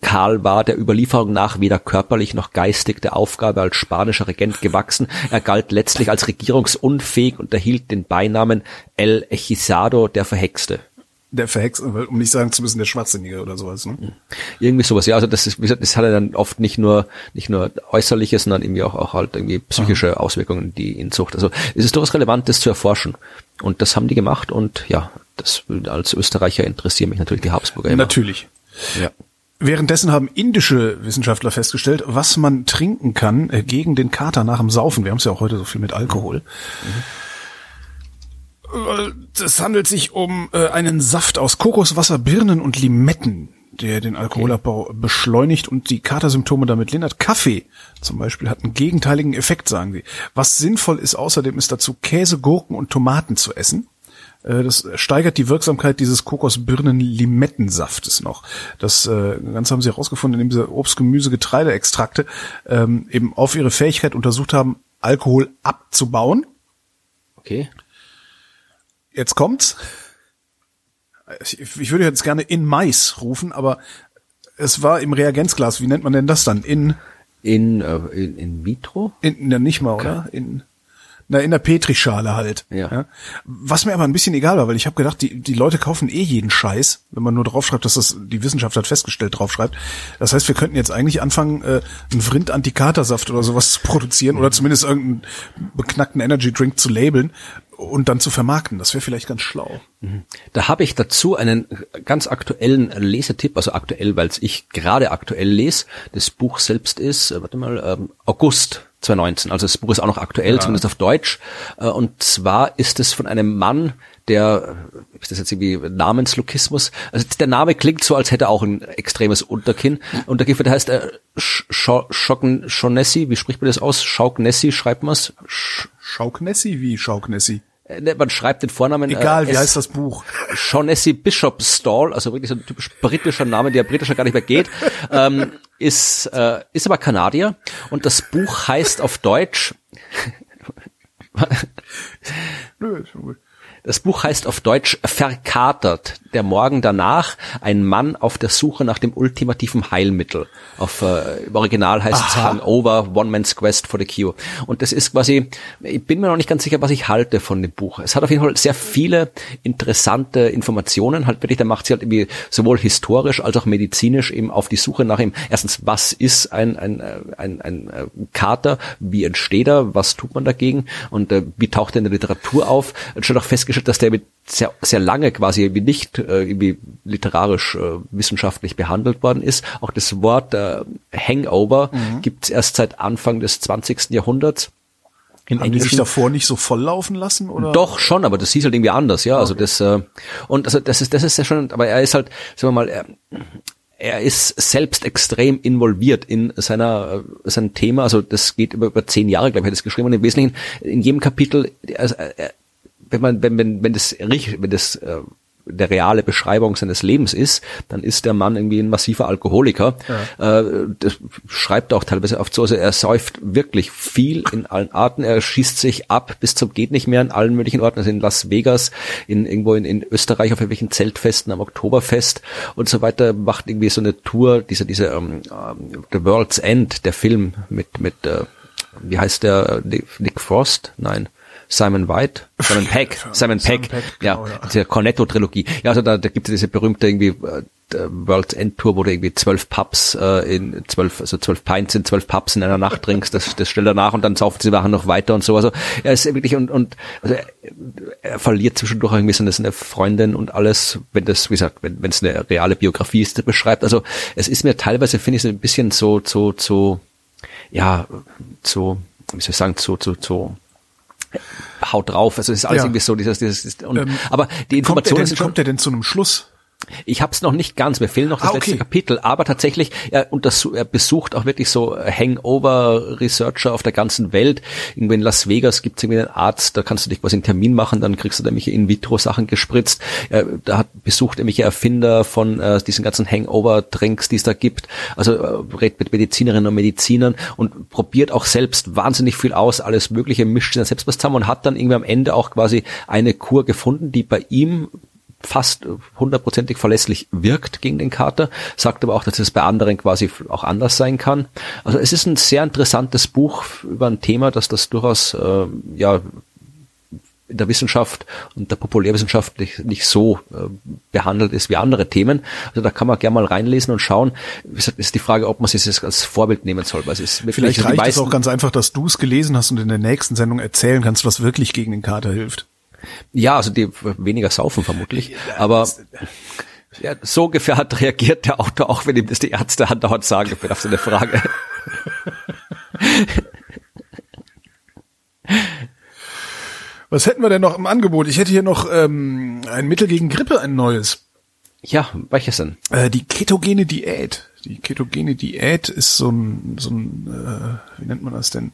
Karl war der Überlieferung nach weder körperlich noch geistig der Aufgabe als spanischer Regent gewachsen. Er galt letztlich als regierungsunfähig und erhielt den Beinamen El Hechizado, der Verhexte der Verhexte, um nicht sagen zu müssen, der Schwachsinnige oder sowas. Ne? Irgendwie sowas, ja. Also das ist, wie gesagt, das hat er dann oft nicht nur nicht nur äußerliche, sondern irgendwie auch, auch halt irgendwie psychische Aha. Auswirkungen, die ihn sucht. Also es ist durchaus relevant, das zu erforschen. Und das haben die gemacht und ja, das als Österreicher interessieren mich natürlich die Habsburger immer. Natürlich. Ja. Währenddessen haben indische Wissenschaftler festgestellt, was man trinken kann äh, gegen den Kater nach dem Saufen. Wir haben es ja auch heute so viel mit Alkohol. Mhm. Es handelt sich um äh, einen Saft aus Kokoswasser, Birnen und Limetten, der den Alkoholabbau okay. beschleunigt und die Katersymptome damit lindert. Kaffee zum Beispiel hat einen gegenteiligen Effekt, sagen sie. Was sinnvoll ist außerdem, ist dazu Käse, Gurken und Tomaten zu essen. Äh, das steigert die Wirksamkeit dieses Kokosbirnen-Limettensaftes noch. Das äh, Ganze haben sie herausgefunden, indem sie Obst, Gemüse, Getreideextrakte ähm, eben auf ihre Fähigkeit untersucht haben, Alkohol abzubauen. Okay jetzt kommt's. Ich, ich würde jetzt gerne in Mais rufen, aber es war im Reagenzglas. Wie nennt man denn das dann? In in äh, in, in vitro? In, na, nicht mal, oder? In na, in der Petrischale halt. Ja. ja. Was mir aber ein bisschen egal war, weil ich habe gedacht, die, die Leute kaufen eh jeden Scheiß, wenn man nur draufschreibt, dass das die Wissenschaft hat festgestellt draufschreibt. Das heißt, wir könnten jetzt eigentlich anfangen, äh, einen Vrind Antikatersaft oder sowas zu produzieren oder zumindest irgendeinen beknackten Energy Drink zu labeln und dann zu vermarkten. Das wäre vielleicht ganz schlau. Mhm. Da habe ich dazu einen ganz aktuellen Lesetipp, also aktuell, weil ich gerade aktuell lese. Das Buch selbst ist, äh, warte mal, ähm, August 2019. Also das Buch ist auch noch aktuell, ja. zumindest auf Deutsch. Äh, und zwar ist es von einem Mann, der, äh, ist das jetzt irgendwie Namenslokismus? Also der Name klingt so, als hätte er auch ein extremes Unterkinn. Unterkinn, der heißt äh, Schaucknessi, wie spricht man das aus? Schaucknessi schreibt man es? Schauknessi? Wie Schauknessi? Äh, ne, man schreibt den Vornamen. Egal, äh, wie heißt das Buch? Shaughnessy Bishop Stall, also wirklich so ein typisch britischer Name, der britischer gar nicht mehr geht, ähm, ist, äh, ist aber Kanadier und das Buch heißt auf Deutsch. Nö, ist schon gut. Das Buch heißt auf Deutsch Verkatert. Der Morgen danach. Ein Mann auf der Suche nach dem ultimativen Heilmittel. Auf äh, im Original heißt Aha. es Hangover, One Man's Quest for the Cure. Und das ist quasi, ich bin mir noch nicht ganz sicher, was ich halte von dem Buch. Es hat auf jeden Fall sehr viele interessante Informationen. Halt wirklich, da macht sie halt irgendwie sowohl historisch als auch medizinisch eben auf die Suche nach ihm. Erstens, was ist ein, ein, ein, ein äh, Kater? Wie entsteht er? Was tut man dagegen? Und äh, wie taucht er in der Literatur auf? Und schon auch festgestellt, dass der mit sehr, sehr lange quasi irgendwie nicht äh, irgendwie literarisch äh, wissenschaftlich behandelt worden ist. Auch das Wort äh, Hangover mhm. gibt es erst seit Anfang des 20. Jahrhunderts. Im Haben Englischen. die sich davor nicht so volllaufen lassen oder? Doch schon, aber das hieß halt irgendwie anders, ja. Also okay. Also das äh, und also das ist das ist ja schon, aber er ist halt, sagen wir mal, er, er ist selbst extrem involviert in seiner äh, sein Thema. Also das geht über, über zehn Jahre, glaube ich, hat es geschrieben und im Wesentlichen in jedem Kapitel. Also, er, wenn man, wenn, wenn, wenn das richtig, wenn das äh, der reale Beschreibung seines Lebens ist, dann ist der Mann irgendwie ein massiver Alkoholiker. Ja. Äh, das schreibt auch teilweise oft so, also er säuft wirklich viel in allen Arten, er schießt sich ab bis zum geht nicht mehr in allen möglichen Orten, also in Las Vegas, in irgendwo in, in Österreich auf irgendwelchen Zeltfesten, am Oktoberfest und so weiter, macht irgendwie so eine Tour, diese, diese um, ähm, The World's End, der Film mit, mit uh, wie heißt der, Nick Frost? Nein. Simon White, Simon Peck, Simon Peck, Peck ja, genau, ja. der Cornetto-Trilogie. Ja, also da, da gibt es diese berühmte irgendwie äh, World's End Tour, wo du irgendwie zwölf Pubs äh, in zwölf, also zwölf Pints in zwölf Pubs in einer Nacht trinkst, das, das stellt er nach und dann saufen sie nachher noch weiter und so. Also er ist wirklich und, und also er, er verliert zwischendurch irgendwie so eine Freundin und alles, wenn das, wie gesagt, wenn es eine reale Biografie ist, beschreibt. Also es ist mir teilweise, finde ich, so ein bisschen so, so, so, ja, so, wie soll ich sagen, so, so, so haut drauf. Also es ist alles ja. irgendwie so dieses, dieses und, ähm, aber die Informationen sind schon, kommt er denn zu einem Schluss? Ich habe es noch nicht ganz, mir fehlen noch das ah, okay. letzte Kapitel, aber tatsächlich, er, untersuch, er besucht auch wirklich so Hangover-Researcher auf der ganzen Welt. Irgendwie in Las Vegas gibt es irgendwie einen Arzt, da kannst du dich quasi einen Termin machen, dann kriegst du nämlich In-vitro-Sachen gespritzt. Er, da hat besucht er mich Erfinder von äh, diesen ganzen Hangover-Drinks, die es da gibt. Also äh, redet mit Medizinerinnen und Medizinern und probiert auch selbst wahnsinnig viel aus, alles Mögliche, mischt sich dann selbst was zusammen und hat dann irgendwie am Ende auch quasi eine Kur gefunden, die bei ihm fast hundertprozentig verlässlich wirkt gegen den Kater, sagt aber auch, dass es bei anderen quasi auch anders sein kann. Also es ist ein sehr interessantes Buch über ein Thema, dass das durchaus äh, ja in der Wissenschaft und der Populärwissenschaft nicht, nicht so äh, behandelt ist wie andere Themen. Also da kann man gerne mal reinlesen und schauen. Ist die Frage, ob man es jetzt als Vorbild nehmen soll. Weil es ist Vielleicht reicht es auch ganz einfach, dass du es gelesen hast und in der nächsten Sendung erzählen kannst, was wirklich gegen den Kater hilft. Ja, also die weniger saufen vermutlich. Aber ja, so ungefähr hat reagiert der Autor, auch wenn ihm das die Ärzte andauernd sagen wird auf seine Frage. Was hätten wir denn noch im Angebot? Ich hätte hier noch ähm, ein Mittel gegen Grippe, ein neues. Ja, welches denn? Äh, die ketogene Diät. Die ketogene Diät ist so ein, so ein äh, wie nennt man das denn?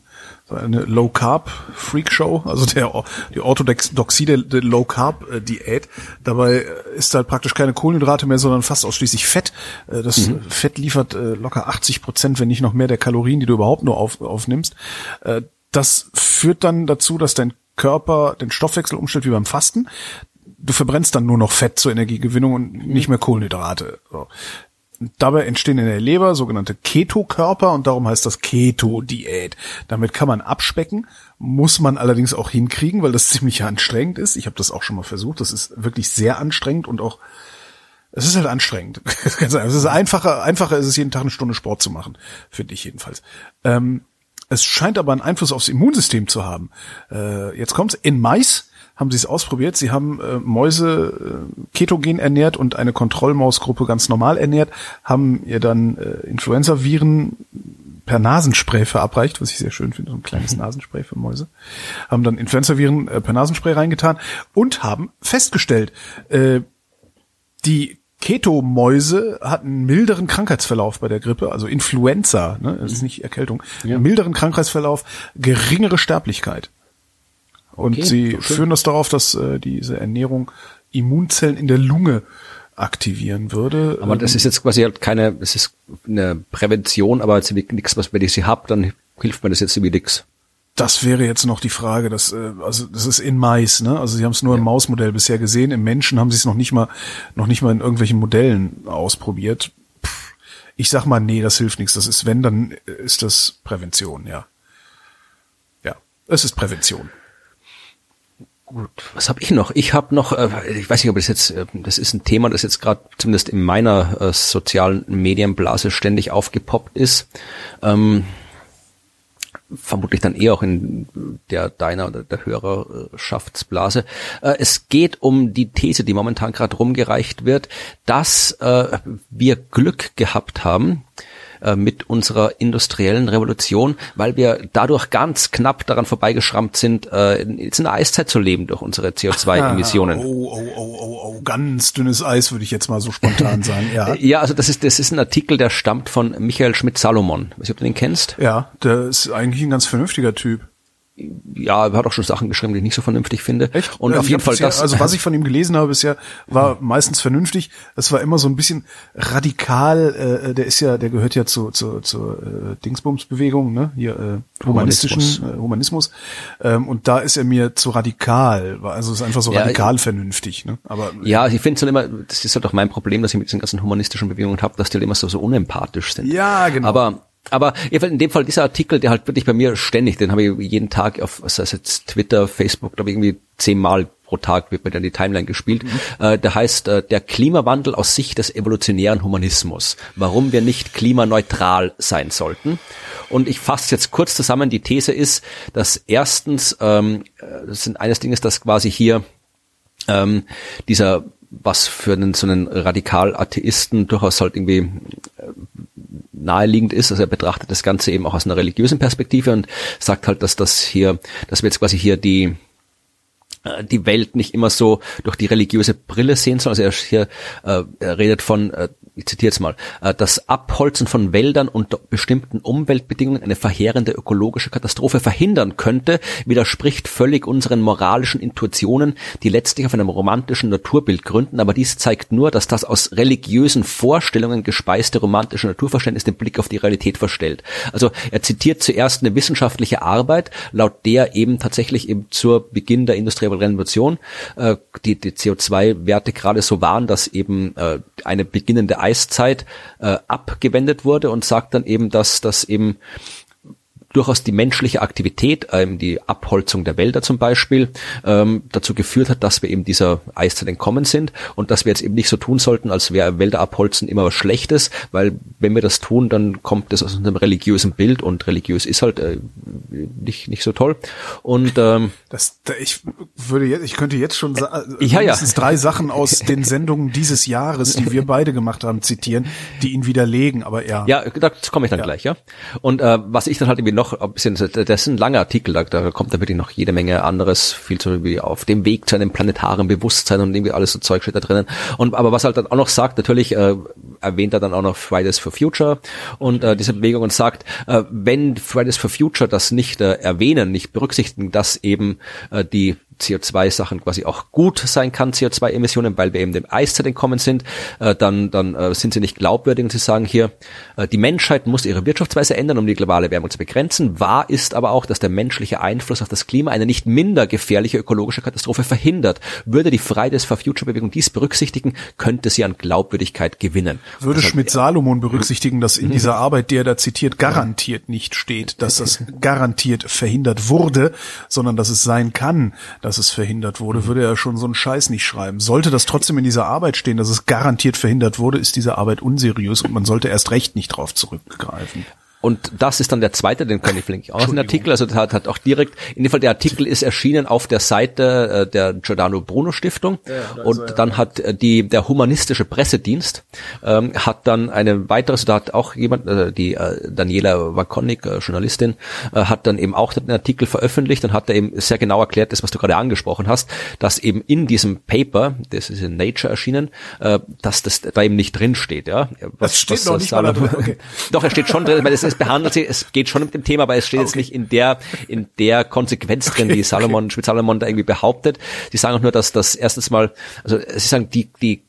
Eine Low Carb Freak Show, also der die Orthodoxie der, der Low Carb äh, Diät. Dabei ist halt praktisch keine Kohlenhydrate mehr, sondern fast ausschließlich Fett. Äh, das mhm. Fett liefert äh, locker 80 Prozent, wenn nicht noch mehr der Kalorien, die du überhaupt nur auf, aufnimmst. Äh, das führt dann dazu, dass dein Körper den Stoffwechsel umstellt wie beim Fasten. Du verbrennst dann nur noch Fett zur Energiegewinnung und nicht mehr Kohlenhydrate. So. Dabei entstehen in der Leber sogenannte Ketokörper und darum heißt das Keto-Diät. Damit kann man abspecken, muss man allerdings auch hinkriegen, weil das ziemlich anstrengend ist. Ich habe das auch schon mal versucht. Das ist wirklich sehr anstrengend und auch es ist halt anstrengend. es ist einfacher, einfacher ist es jeden Tag eine Stunde Sport zu machen, finde ich jedenfalls. Ähm, es scheint aber einen Einfluss aufs Immunsystem zu haben. Äh, jetzt kommt's. In Mais haben sie es ausprobiert. Sie haben äh, Mäuse äh, ketogen ernährt und eine Kontrollmausgruppe ganz normal ernährt, haben ihr dann äh, Influenza-Viren per Nasenspray verabreicht, was ich sehr schön finde, so ein kleines Nasenspray für Mäuse. Haben dann Influenza-Viren äh, per Nasenspray reingetan und haben festgestellt, äh, die Keto-Mäuse hatten milderen Krankheitsverlauf bei der Grippe, also Influenza, ne, das ist nicht Erkältung, ja. milderen Krankheitsverlauf, geringere Sterblichkeit. Und okay, sie so führen das darauf, dass äh, diese Ernährung Immunzellen in der Lunge aktivieren würde. Aber das ist jetzt quasi halt keine, es ist eine Prävention, aber jetzt nichts, was wenn ich sie hab, dann hilft mir das jetzt irgendwie nichts. Das wäre jetzt noch die Frage, dass, äh, also das ist in Mais, ne? Also sie haben es nur ja. im Mausmodell bisher gesehen, im Menschen haben sie es noch nicht mal, noch nicht mal in irgendwelchen Modellen ausprobiert. Pff, ich sag mal, nee, das hilft nichts. Das ist, wenn, dann ist das Prävention, ja. Ja, es ist Prävention. Gut, was habe ich noch? Ich habe noch, äh, ich weiß nicht, ob das jetzt, äh, das ist ein Thema, das jetzt gerade zumindest in meiner äh, sozialen Medienblase ständig aufgepoppt ist. Ähm, vermutlich dann eher auch in der deiner oder der Hörerschaftsblase. Äh, es geht um die These, die momentan gerade rumgereicht wird, dass äh, wir Glück gehabt haben, äh, mit unserer industriellen Revolution, weil wir dadurch ganz knapp daran vorbeigeschrammt sind, äh, jetzt in der Eiszeit zu leben durch unsere CO2-Emissionen. Oh, oh, oh, oh, oh, ganz dünnes Eis, würde ich jetzt mal so spontan sagen, ja. ja, also das ist, das ist ein Artikel, der stammt von Michael Schmidt-Salomon. Weiß ich, ob du den kennst? Ja, der ist eigentlich ein ganz vernünftiger Typ ja, er hat auch schon Sachen geschrieben, die ich nicht so vernünftig finde. Echt? Und ja, auf jeden Fall das. Ja, also was ich von ihm gelesen habe bisher, war meistens vernünftig. Es war immer so ein bisschen radikal. Äh, der ist ja, der gehört ja zu, zu, zur äh, Dingsbums-Bewegung, ne? Hier äh, humanistischen Humanismus. Äh, Humanismus. Ähm, und da ist er mir zu radikal. Also ist einfach so ja, radikal vernünftig. Ne? Aber ja, ich finde es immer, das ist halt auch mein Problem, dass ich mit diesen ganzen humanistischen Bewegungen habe, dass die halt immer so, so unempathisch sind. Ja, genau. Aber aber in dem Fall dieser Artikel, der halt wirklich bei mir ständig, den habe ich jeden Tag auf, was heißt jetzt Twitter, Facebook, glaube ich irgendwie zehnmal pro Tag wird mir dann die Timeline gespielt. Mhm. Äh, der heißt äh, der Klimawandel aus Sicht des evolutionären Humanismus. Warum wir nicht klimaneutral sein sollten. Und ich fasse jetzt kurz zusammen. Die These ist, dass erstens, ähm, äh, das sind eines Dinges, dass quasi hier ähm, dieser was für einen so einen Radikal-Atheisten durchaus halt irgendwie äh, naheliegend ist. Also er betrachtet das Ganze eben auch aus einer religiösen Perspektive und sagt halt, dass das hier, dass wir jetzt quasi hier die die Welt nicht immer so durch die religiöse Brille sehen soll. Also er, hier, äh, er redet von äh, ich zitiere jetzt mal, äh, das Abholzen von Wäldern unter bestimmten Umweltbedingungen eine verheerende ökologische Katastrophe verhindern könnte, widerspricht völlig unseren moralischen Intuitionen, die letztlich auf einem romantischen Naturbild gründen, aber dies zeigt nur, dass das aus religiösen Vorstellungen gespeiste romantische Naturverständnis den Blick auf die Realität verstellt. Also er zitiert zuerst eine wissenschaftliche Arbeit, laut der eben tatsächlich eben zur Beginn der Industrie Revolution äh, die, die CO2-Werte gerade so waren, dass eben äh, eine beginnende Eiszeit äh, abgewendet wurde und sagt dann eben, dass das eben durchaus die menschliche Aktivität, ähm, die Abholzung der Wälder zum Beispiel, ähm, dazu geführt hat, dass wir eben dieser Eiszeit entkommen sind und dass wir jetzt eben nicht so tun sollten, als wäre Wälder abholzen immer was Schlechtes, weil wenn wir das tun, dann kommt das aus einem religiösen Bild und religiös ist halt äh, nicht nicht so toll. Und ähm, das, ich würde jetzt, ich könnte jetzt schon sagen, äh, ja, ja. drei Sachen aus den Sendungen dieses Jahres, die wir beide gemacht haben, zitieren, die ihn widerlegen. Aber ja, ja, da komme ich dann ja. gleich, ja. Und äh, was ich dann halt irgendwie noch ein bisschen, das ist ein langer Artikel, da, da kommt da wirklich noch jede Menge anderes, viel zu wie auf dem Weg zu einem planetaren Bewusstsein und irgendwie alles so Zeug steht da drinnen. Und aber was halt dann auch noch sagt, natürlich äh, erwähnt er dann auch noch Fridays for Future und äh, diese Bewegung und sagt, äh, wenn Fridays for Future das nicht äh, erwähnen, nicht berücksichtigen, dass eben äh, die CO2-Sachen quasi auch gut sein kann, CO2-Emissionen, weil wir eben dem Eiszeit entkommen sind, äh, dann, dann äh, sind sie nicht glaubwürdig und sie sagen hier, äh, die Menschheit muss ihre Wirtschaftsweise ändern, um die globale Wärmung zu begrenzen. Wahr ist aber auch, dass der menschliche Einfluss auf das Klima eine nicht minder gefährliche ökologische Katastrophe verhindert. Würde die Fridays for Future Bewegung dies berücksichtigen, könnte sie an Glaubwürdigkeit gewinnen. Würde Schmidt-Salomon berücksichtigen, dass in dieser Arbeit, die er da zitiert, garantiert nicht steht, dass das garantiert verhindert wurde, sondern dass es sein kann, dass dass es verhindert wurde, mhm. würde er schon so einen Scheiß nicht schreiben. Sollte das trotzdem in dieser Arbeit stehen, dass es garantiert verhindert wurde, ist diese Arbeit unseriös und man sollte erst recht nicht drauf zurückgreifen. Und das ist dann der zweite, den kann ich vielleicht auch aus dem Artikel, also hat, hat auch direkt, in dem Fall der Artikel ist erschienen auf der Seite äh, der Giordano Bruno Stiftung ja, und er, dann hat äh, die der humanistische Pressedienst ähm, hat dann eine weitere, also da hat auch jemand, äh, die äh, Daniela Wakonik, äh, Journalistin, äh, hat dann eben auch den Artikel veröffentlicht und hat da eben sehr genau erklärt, das was du gerade angesprochen hast, dass eben in diesem Paper, das ist in Nature erschienen, äh, dass das da eben nicht drin steht, ja. Was, das steht was, noch nicht mal drin. Okay. Doch, er steht schon drin, weil es es behandelt sie, es geht schon mit dem Thema, aber es steht okay. jetzt nicht in der, in der Konsequenz drin, okay, die Salomon, okay. Schmidt Salomon da irgendwie behauptet. Sie sagen auch nur, dass das erstens mal, also sie sagen, die, die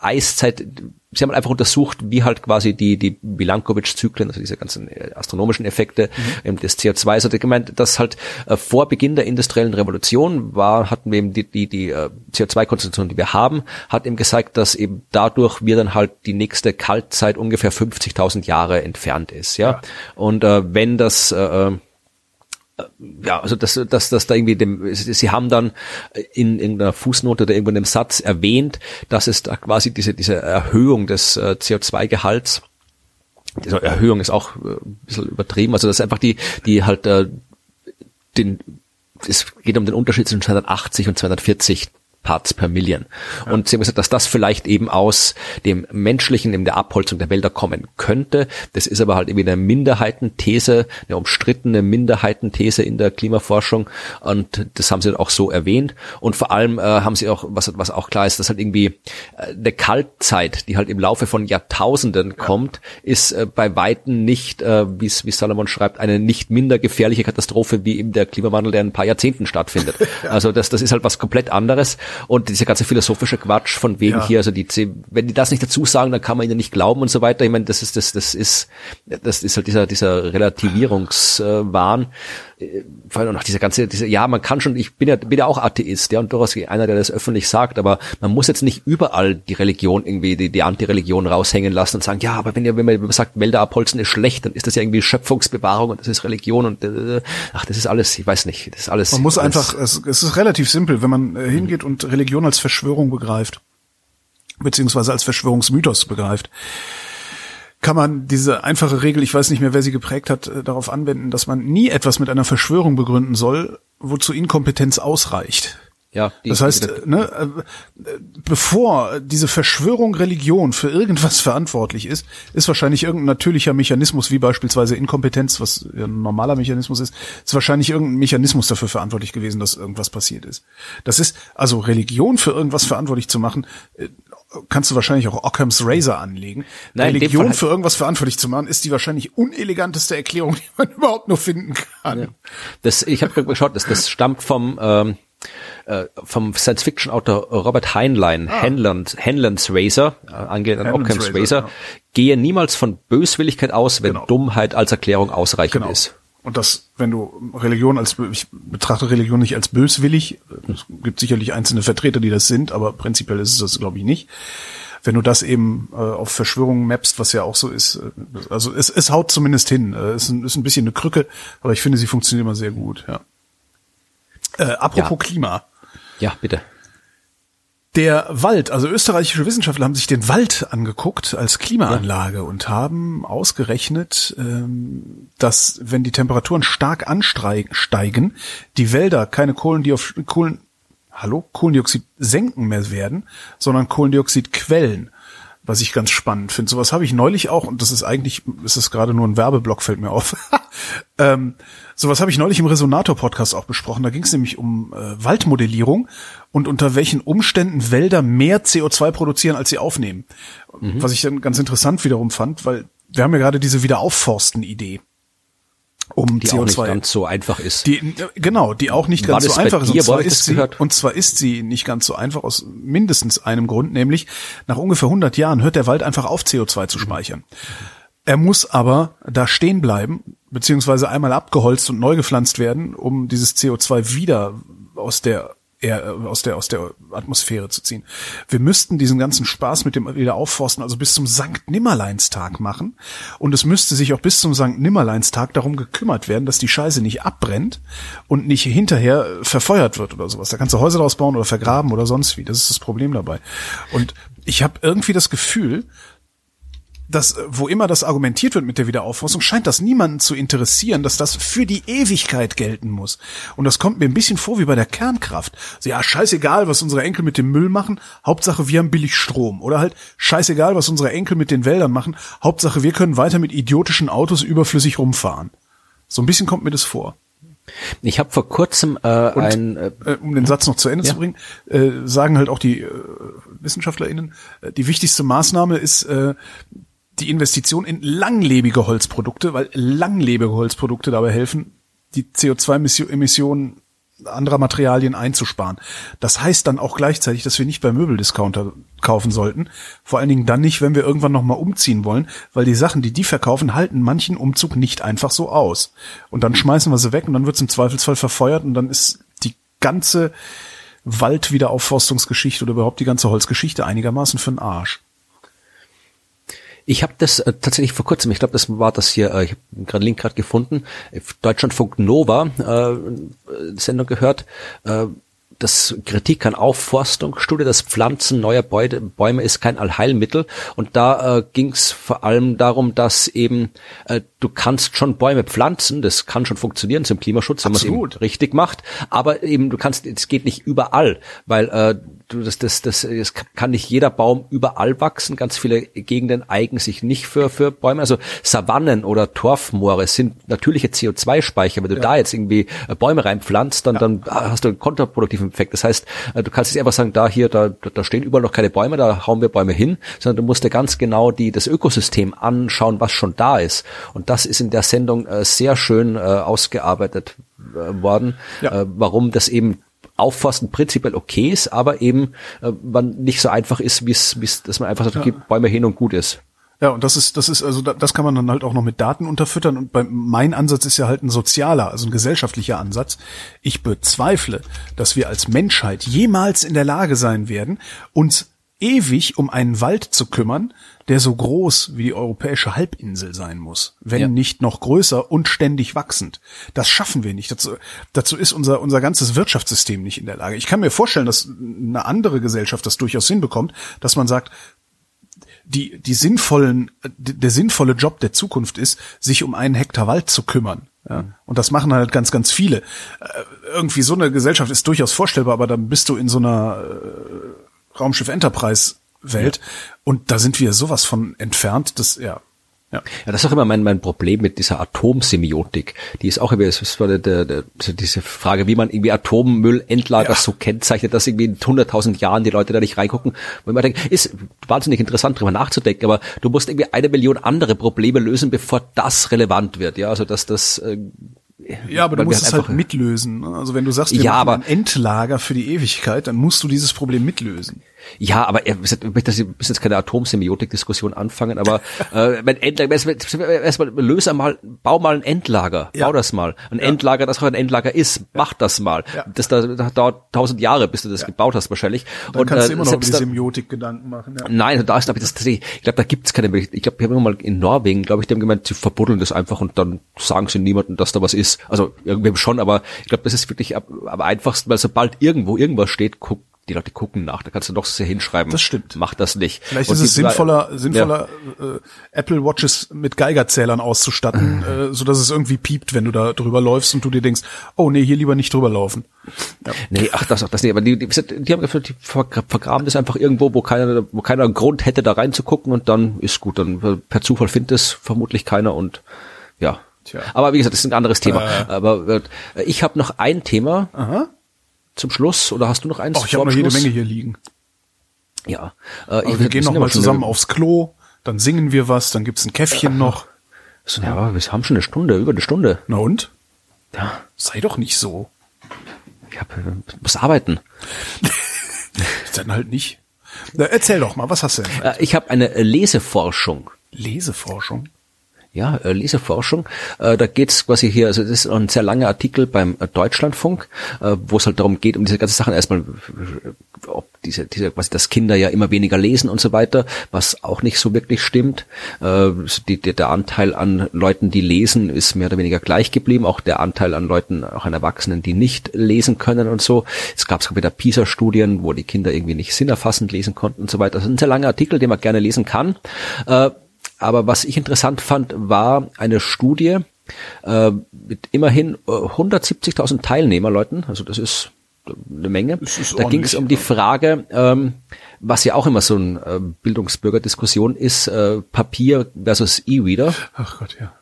Eiszeit, sie haben einfach untersucht, wie halt quasi die, die Milankovitch-Zyklen, also diese ganzen äh, astronomischen Effekte mhm. des CO2, also gemeint, dass halt äh, vor Beginn der industriellen Revolution war, hatten wir eben die, die, die äh, CO2-Konzentration, die wir haben, hat eben gesagt, dass eben dadurch wir dann halt die nächste Kaltzeit ungefähr 50.000 Jahre entfernt ist, ja. ja. Und äh, wenn das, äh, ja, also das, das, das da irgendwie dem, sie haben dann in irgendeiner Fußnote oder irgendwo in einem Satz erwähnt, dass es da quasi diese, diese Erhöhung des äh, CO2-Gehalts, diese Erhöhung ist auch äh, ein bisschen übertrieben, also das ist einfach die, die halt äh, den, es geht um den Unterschied zwischen 280 und 240 Parts per Million. Ja. Und sie haben gesagt, dass das vielleicht eben aus dem menschlichen, in der Abholzung der Wälder kommen könnte. Das ist aber halt irgendwie eine Minderheitenthese, eine umstrittene Minderheitenthese in der Klimaforschung. Und das haben sie auch so erwähnt. Und vor allem äh, haben sie auch, was, was auch klar ist, dass halt irgendwie äh, eine Kaltzeit, die halt im Laufe von Jahrtausenden ja. kommt, ist äh, bei Weitem nicht, äh, wie wie Salomon schreibt, eine nicht minder gefährliche Katastrophe wie eben der Klimawandel, der in ein paar Jahrzehnten stattfindet. Also das, das ist halt was komplett anderes. Und dieser ganze philosophische Quatsch von wegen ja. hier, also die, wenn die das nicht dazu sagen, dann kann man ihnen nicht glauben und so weiter. Ich meine, das ist, das, das ist, das ist halt dieser, dieser Relativierungswahn. Äh, vor allem noch diese ganze, diese, ja, man kann schon, ich bin ja, bin ja auch Atheist, ja, und durchaus einer, der das öffentlich sagt, aber man muss jetzt nicht überall die Religion irgendwie, die, die Antireligion raushängen lassen und sagen, ja, aber wenn ihr, wenn man sagt, Wälder abholzen ist schlecht, dann ist das ja irgendwie Schöpfungsbewahrung und das ist Religion und, äh, ach, das ist alles, ich weiß nicht, das ist alles. Man muss alles, einfach, es, es ist relativ simpel, wenn man äh, hingeht und Religion als Verschwörung begreift, beziehungsweise als Verschwörungsmythos begreift kann man diese einfache Regel, ich weiß nicht mehr, wer sie geprägt hat, äh, darauf anwenden, dass man nie etwas mit einer Verschwörung begründen soll, wozu Inkompetenz ausreicht. Ja, das heißt, die, ne, äh, bevor diese Verschwörung Religion für irgendwas verantwortlich ist, ist wahrscheinlich irgendein natürlicher Mechanismus, wie beispielsweise Inkompetenz, was ein normaler Mechanismus ist, ist wahrscheinlich irgendein Mechanismus dafür verantwortlich gewesen, dass irgendwas passiert ist. Das ist also Religion für irgendwas verantwortlich zu machen, äh, kannst du wahrscheinlich auch Occam's Razor anlegen. Nein, Religion für irgendwas verantwortlich zu machen, ist die wahrscheinlich uneleganteste Erklärung, die man überhaupt nur finden kann. Ja. Das, ich habe geschaut, das, das stammt vom ähm, äh, vom Science-Fiction-Autor Robert Heinlein, ah. Henland, Henlands Razor, äh, angelehnt an Occam's Razor, Razor ja. gehe niemals von Böswilligkeit aus, wenn genau. Dummheit als Erklärung ausreichend genau. ist. Und das, wenn du Religion als, ich betrachte Religion nicht als böswillig, es gibt sicherlich einzelne Vertreter, die das sind, aber prinzipiell ist es das, glaube ich, nicht. Wenn du das eben äh, auf Verschwörungen mappst, was ja auch so ist, äh, also es, es haut zumindest hin. Äh, es ist ein, ist ein bisschen eine Krücke, aber ich finde, sie funktioniert immer sehr gut, ja. Äh, apropos Ja. Klima. Ja, bitte. Der Wald, also österreichische Wissenschaftler haben sich den Wald angeguckt als Klimaanlage und haben ausgerechnet, ähm, dass wenn die Temperaturen stark ansteigen, die Wälder keine Kohlendioxid, Kohlen, hallo, Kohlendioxid senken mehr werden, sondern Kohlendioxidquellen. Was ich ganz spannend finde. Sowas habe ich neulich auch, und das ist eigentlich, ist es gerade nur ein Werbeblock, fällt mir auf. ähm, sowas habe ich neulich im Resonator-Podcast auch besprochen. Da ging es nämlich um äh, Waldmodellierung und unter welchen Umständen Wälder mehr CO2 produzieren, als sie aufnehmen. Was ich dann ganz interessant wiederum fand, weil wir haben ja gerade diese Wiederaufforsten-Idee. Um Die CO2 auch nicht ganz so einfach ist. die, genau, die auch nicht War ganz so einfach ist. Und zwar, ist sie, und zwar ist sie nicht ganz so einfach aus mindestens einem Grund, nämlich nach ungefähr 100 Jahren hört der Wald einfach auf, CO2 zu speichern. Er muss aber da stehen bleiben, beziehungsweise einmal abgeholzt und neu gepflanzt werden, um dieses CO2 wieder aus der eher äh, aus der aus der Atmosphäre zu ziehen. Wir müssten diesen ganzen Spaß mit dem Wiederaufforsten also bis zum Sankt Nimmerleinstag machen und es müsste sich auch bis zum Sankt Nimmerleinstag darum gekümmert werden, dass die Scheiße nicht abbrennt und nicht hinterher äh, verfeuert wird oder sowas. Da kannst du Häuser draus bauen oder vergraben oder sonst wie. Das ist das Problem dabei. Und ich habe irgendwie das Gefühl, dass äh, wo immer das argumentiert wird mit der Wiederaufforstung, scheint das niemanden zu interessieren, dass das für die Ewigkeit gelten muss. Und das kommt mir ein bisschen vor wie bei der Kernkraft. So, ja, scheißegal, was unsere Enkel mit dem Müll machen, Hauptsache wir haben billig Strom. Oder halt, scheißegal, was unsere Enkel mit den Wäldern machen, Hauptsache wir können weiter mit idiotischen Autos überflüssig rumfahren. So ein bisschen kommt mir das vor. Ich habe vor kurzem äh, Und, ein äh, äh, um den Satz noch zu Ende Ja. zu bringen, äh, sagen halt auch die äh, WissenschaftlerInnen, äh, die wichtigste Maßnahme ist äh, die Investition in langlebige Holzprodukte, weil langlebige Holzprodukte dabei helfen, die CO2-Emissionen anderer Materialien einzusparen. Das heißt dann auch gleichzeitig, dass wir nicht bei Möbeldiscounter kaufen sollten. Vor allen Dingen dann nicht, wenn wir irgendwann nochmal umziehen wollen, weil die Sachen, die die verkaufen, halten manchen Umzug nicht einfach so aus. Und dann schmeißen wir sie weg und dann wird es im Zweifelsfall verfeuert und dann ist die ganze Waldwiederaufforstungsgeschichte oder überhaupt die ganze Holzgeschichte einigermaßen für den Arsch. Ich habe das äh, tatsächlich vor kurzem, ich glaube, das war das hier, äh, ich habe gerade Link gerade gefunden, äh, Deutschlandfunk Nova äh, äh, Sendung gehört, äh, das Kritik an Aufforstung, Studie das Pflanzen neuer Bäume ist kein Allheilmittel. Und da äh, ging es vor allem darum, dass eben äh, du kannst schon Bäume pflanzen, das kann schon funktionieren zum Klimaschutz, wenn man es eben richtig macht, aber eben du kannst, es geht nicht überall, weil äh, du das, das, das, es kann nicht jeder Baum überall wachsen. Ganz viele Gegenden eignen sich nicht für für Bäume. Also Savannen oder Torfmoore sind natürliche CO2-Speicher. Wenn du da jetzt irgendwie äh, Bäume reinpflanzt, dann dann hast du einen kontraproduktiven Effekt. Das heißt, äh, du kannst nicht einfach sagen, da hier, da, da stehen überall noch keine Bäume, da hauen wir Bäume hin, sondern du musst dir ganz genau die das Ökosystem anschauen, was schon da ist. Und das ist in der Sendung äh, sehr schön äh, ausgearbeitet äh, worden, Ja. äh, warum das eben Aufforsten prinzipiell okay ist, aber eben äh, man nicht so einfach ist, wie es, dass man einfach sagt, okay, Bäume hin und gut ist. Ja, und das ist, das ist, also da- das kann man dann halt auch noch mit Daten unterfüttern. Und bei, mein Ansatz ist ja halt ein sozialer, also ein gesellschaftlicher Ansatz. Ich bezweifle, dass wir als Menschheit jemals in der Lage sein werden, uns ewig um einen Wald zu kümmern, der so groß wie die europäische Halbinsel sein muss, wenn Ja. nicht noch größer und ständig wachsend. Das schaffen wir nicht. Dazu, dazu ist unser, unser ganzes Wirtschaftssystem nicht in der Lage. Ich kann mir vorstellen, dass eine andere Gesellschaft das durchaus hinbekommt, dass man sagt, die, die sinnvollen, der sinnvolle Job der Zukunft ist, sich um einen Hektar Wald zu kümmern. Ja? Und das machen halt ganz, ganz viele. Äh, Irgendwie so eine Gesellschaft ist durchaus vorstellbar, aber dann bist du in so einer äh, Raumschiff Enterprise Welt und da sind wir sowas von entfernt, das, ja. Ja. Ja, das ist auch immer mein, mein Problem mit dieser Atomsemiotik. Die ist auch immer, es war der, der, der, diese Frage, wie man irgendwie Atommüllendlager Ja. so kennzeichnet, dass irgendwie in 100.000 Jahren die Leute da nicht reingucken. Wo ich mir denke, ist wahnsinnig interessant drüber nachzudenken, aber du musst irgendwie eine Million andere Probleme lösen, bevor das relevant wird. Ja, also dass das äh, Ja, aber du musst es halt einfach- mitlösen. ne? Also wenn du sagst, wir Ja, aber- ein Endlager für die Ewigkeit, dann musst du dieses Problem mitlösen. Ja, aber er- ich möchte das- jetzt keine Atomsemiotik-Diskussion anfangen, aber äh, mein Endlager, erstmal erstmal löse mal, bau mal ein Endlager, Ja. bau das mal. Ein Endlager, das auch ein Endlager ist, mach das mal. Ja. Das, da, das dauert tausend Jahre, bis du das gebaut hast wahrscheinlich. Dann kannst äh, du immer noch über die Semiotik Gedanken machen. Ja. Nein, da ist glaube ich das ich glaube, da gibt's keine Möglichkeit. Ich glaube, wir haben immer mal in Norwegen, glaube ich, die haben gemeint, sie verbuddeln das einfach und dann sagen sie niemandem, dass da was ist. Also irgendwie schon, aber ich glaube, das ist wirklich am, am einfachsten, weil sobald irgendwo irgendwas steht, guck, die Leute gucken nach. Da kannst du doch sehr hinschreiben. Das stimmt. Mach das nicht. Vielleicht Und ist es die- sinnvoller, Ja. sinnvoller äh, Apple Watches mit Geigerzählern auszustatten, äh, so dass es irgendwie piept, wenn du da drüber läufst und du dir denkst, oh nee, hier lieber nicht drüber laufen. Ja. Nee, ach, das, das nicht. Aber die, die, die haben gesagt, die vergra- vergraben das einfach irgendwo, wo keiner, wo keiner einen Grund hätte, da reinzugucken und dann ist gut. Dann per Zufall findet es vermutlich keiner und ja. Tja. Aber wie gesagt, das ist ein anderes Thema. Äh. Aber äh, ich habe noch ein Thema Aha. Zum Schluss. Oder hast du noch eins? Oh, ich habe noch jede? Menge hier liegen. Ja. Äh, Aber ich, wir gehen noch mal zusammen aufs Klo, dann singen wir was, dann gibt's ein Käffchen noch. So, ja, wir haben schon eine Stunde, über eine Stunde. Na und? Ja, Sei doch nicht so. ich hab, äh, muss arbeiten. Dann halt nicht. Na, erzähl doch mal, was hast du denn? Äh, ich habe eine Leseforschung. Leseforschung. Ja, äh, Leseforschung. Äh, da geht's quasi hier, also das ist ein sehr langer Artikel beim äh, Deutschlandfunk, wo es halt darum geht, um diese ganzen Sachen erstmal, ob diese, diese, quasi, dass Kinder ja immer weniger lesen und so weiter, was auch nicht so wirklich stimmt. Die, die, der Anteil an Leuten, die lesen, ist mehr oder weniger gleich geblieben. Auch der Anteil an Leuten, auch an Erwachsenen, die nicht lesen können und so. Es gab sogar wieder PISA-Studien, wo die Kinder irgendwie nicht sinnerfassend lesen konnten und so weiter. Das ist ein sehr langer Artikel, den man gerne lesen kann. Äh, aber was ich interessant fand, war eine Studie äh, mit immerhin äh, 170.000 Teilnehmerleuten. Also das ist eine Menge. Da ging es um die Frage, ähm, was ja auch immer so eine äh, Bildungsbürgerdiskussion ist, äh, Papier versus E-Reader. Ach Gott, ja.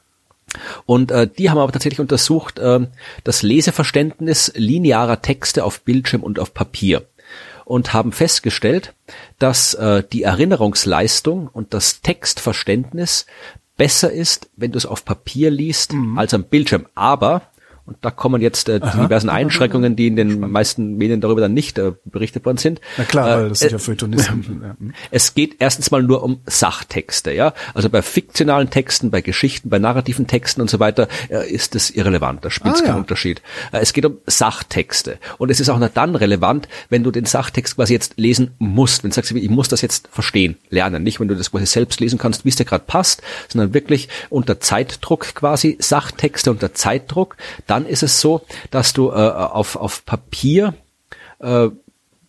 Und äh, die haben aber tatsächlich untersucht ähm, das Leseverständnis linearer Texte auf Bildschirm und auf Papier und haben festgestellt, dass äh, die Erinnerungsleistung und das Textverständnis besser ist, wenn du es auf Papier liest, als am Bildschirm. Aber und da kommen jetzt äh, die diversen Einschränkungen, die in den meisten Medien darüber dann nicht äh, berichtet worden sind. Na klar, Äh, weil das sind äh, ja Feuilletonisten. ja. hm. es geht erstens mal nur um Sachtexte, ja. Also bei fiktionalen Texten, bei Geschichten, bei narrativen Texten und so weiter äh, ist es irrelevant. Da spielt es Ah, keinen ja. Unterschied. Äh, es geht um Sachtexte. Und es ist auch nur dann relevant, wenn du den Sachtext quasi jetzt lesen musst. Wenn du sagst, ich muss das jetzt verstehen, lernen. Nicht, wenn du das quasi selbst lesen kannst, wie es dir gerade passt, sondern wirklich unter Zeitdruck quasi, Sachtexte unter Zeitdruck. Dann ist es so, dass du äh, auf, auf Papier äh,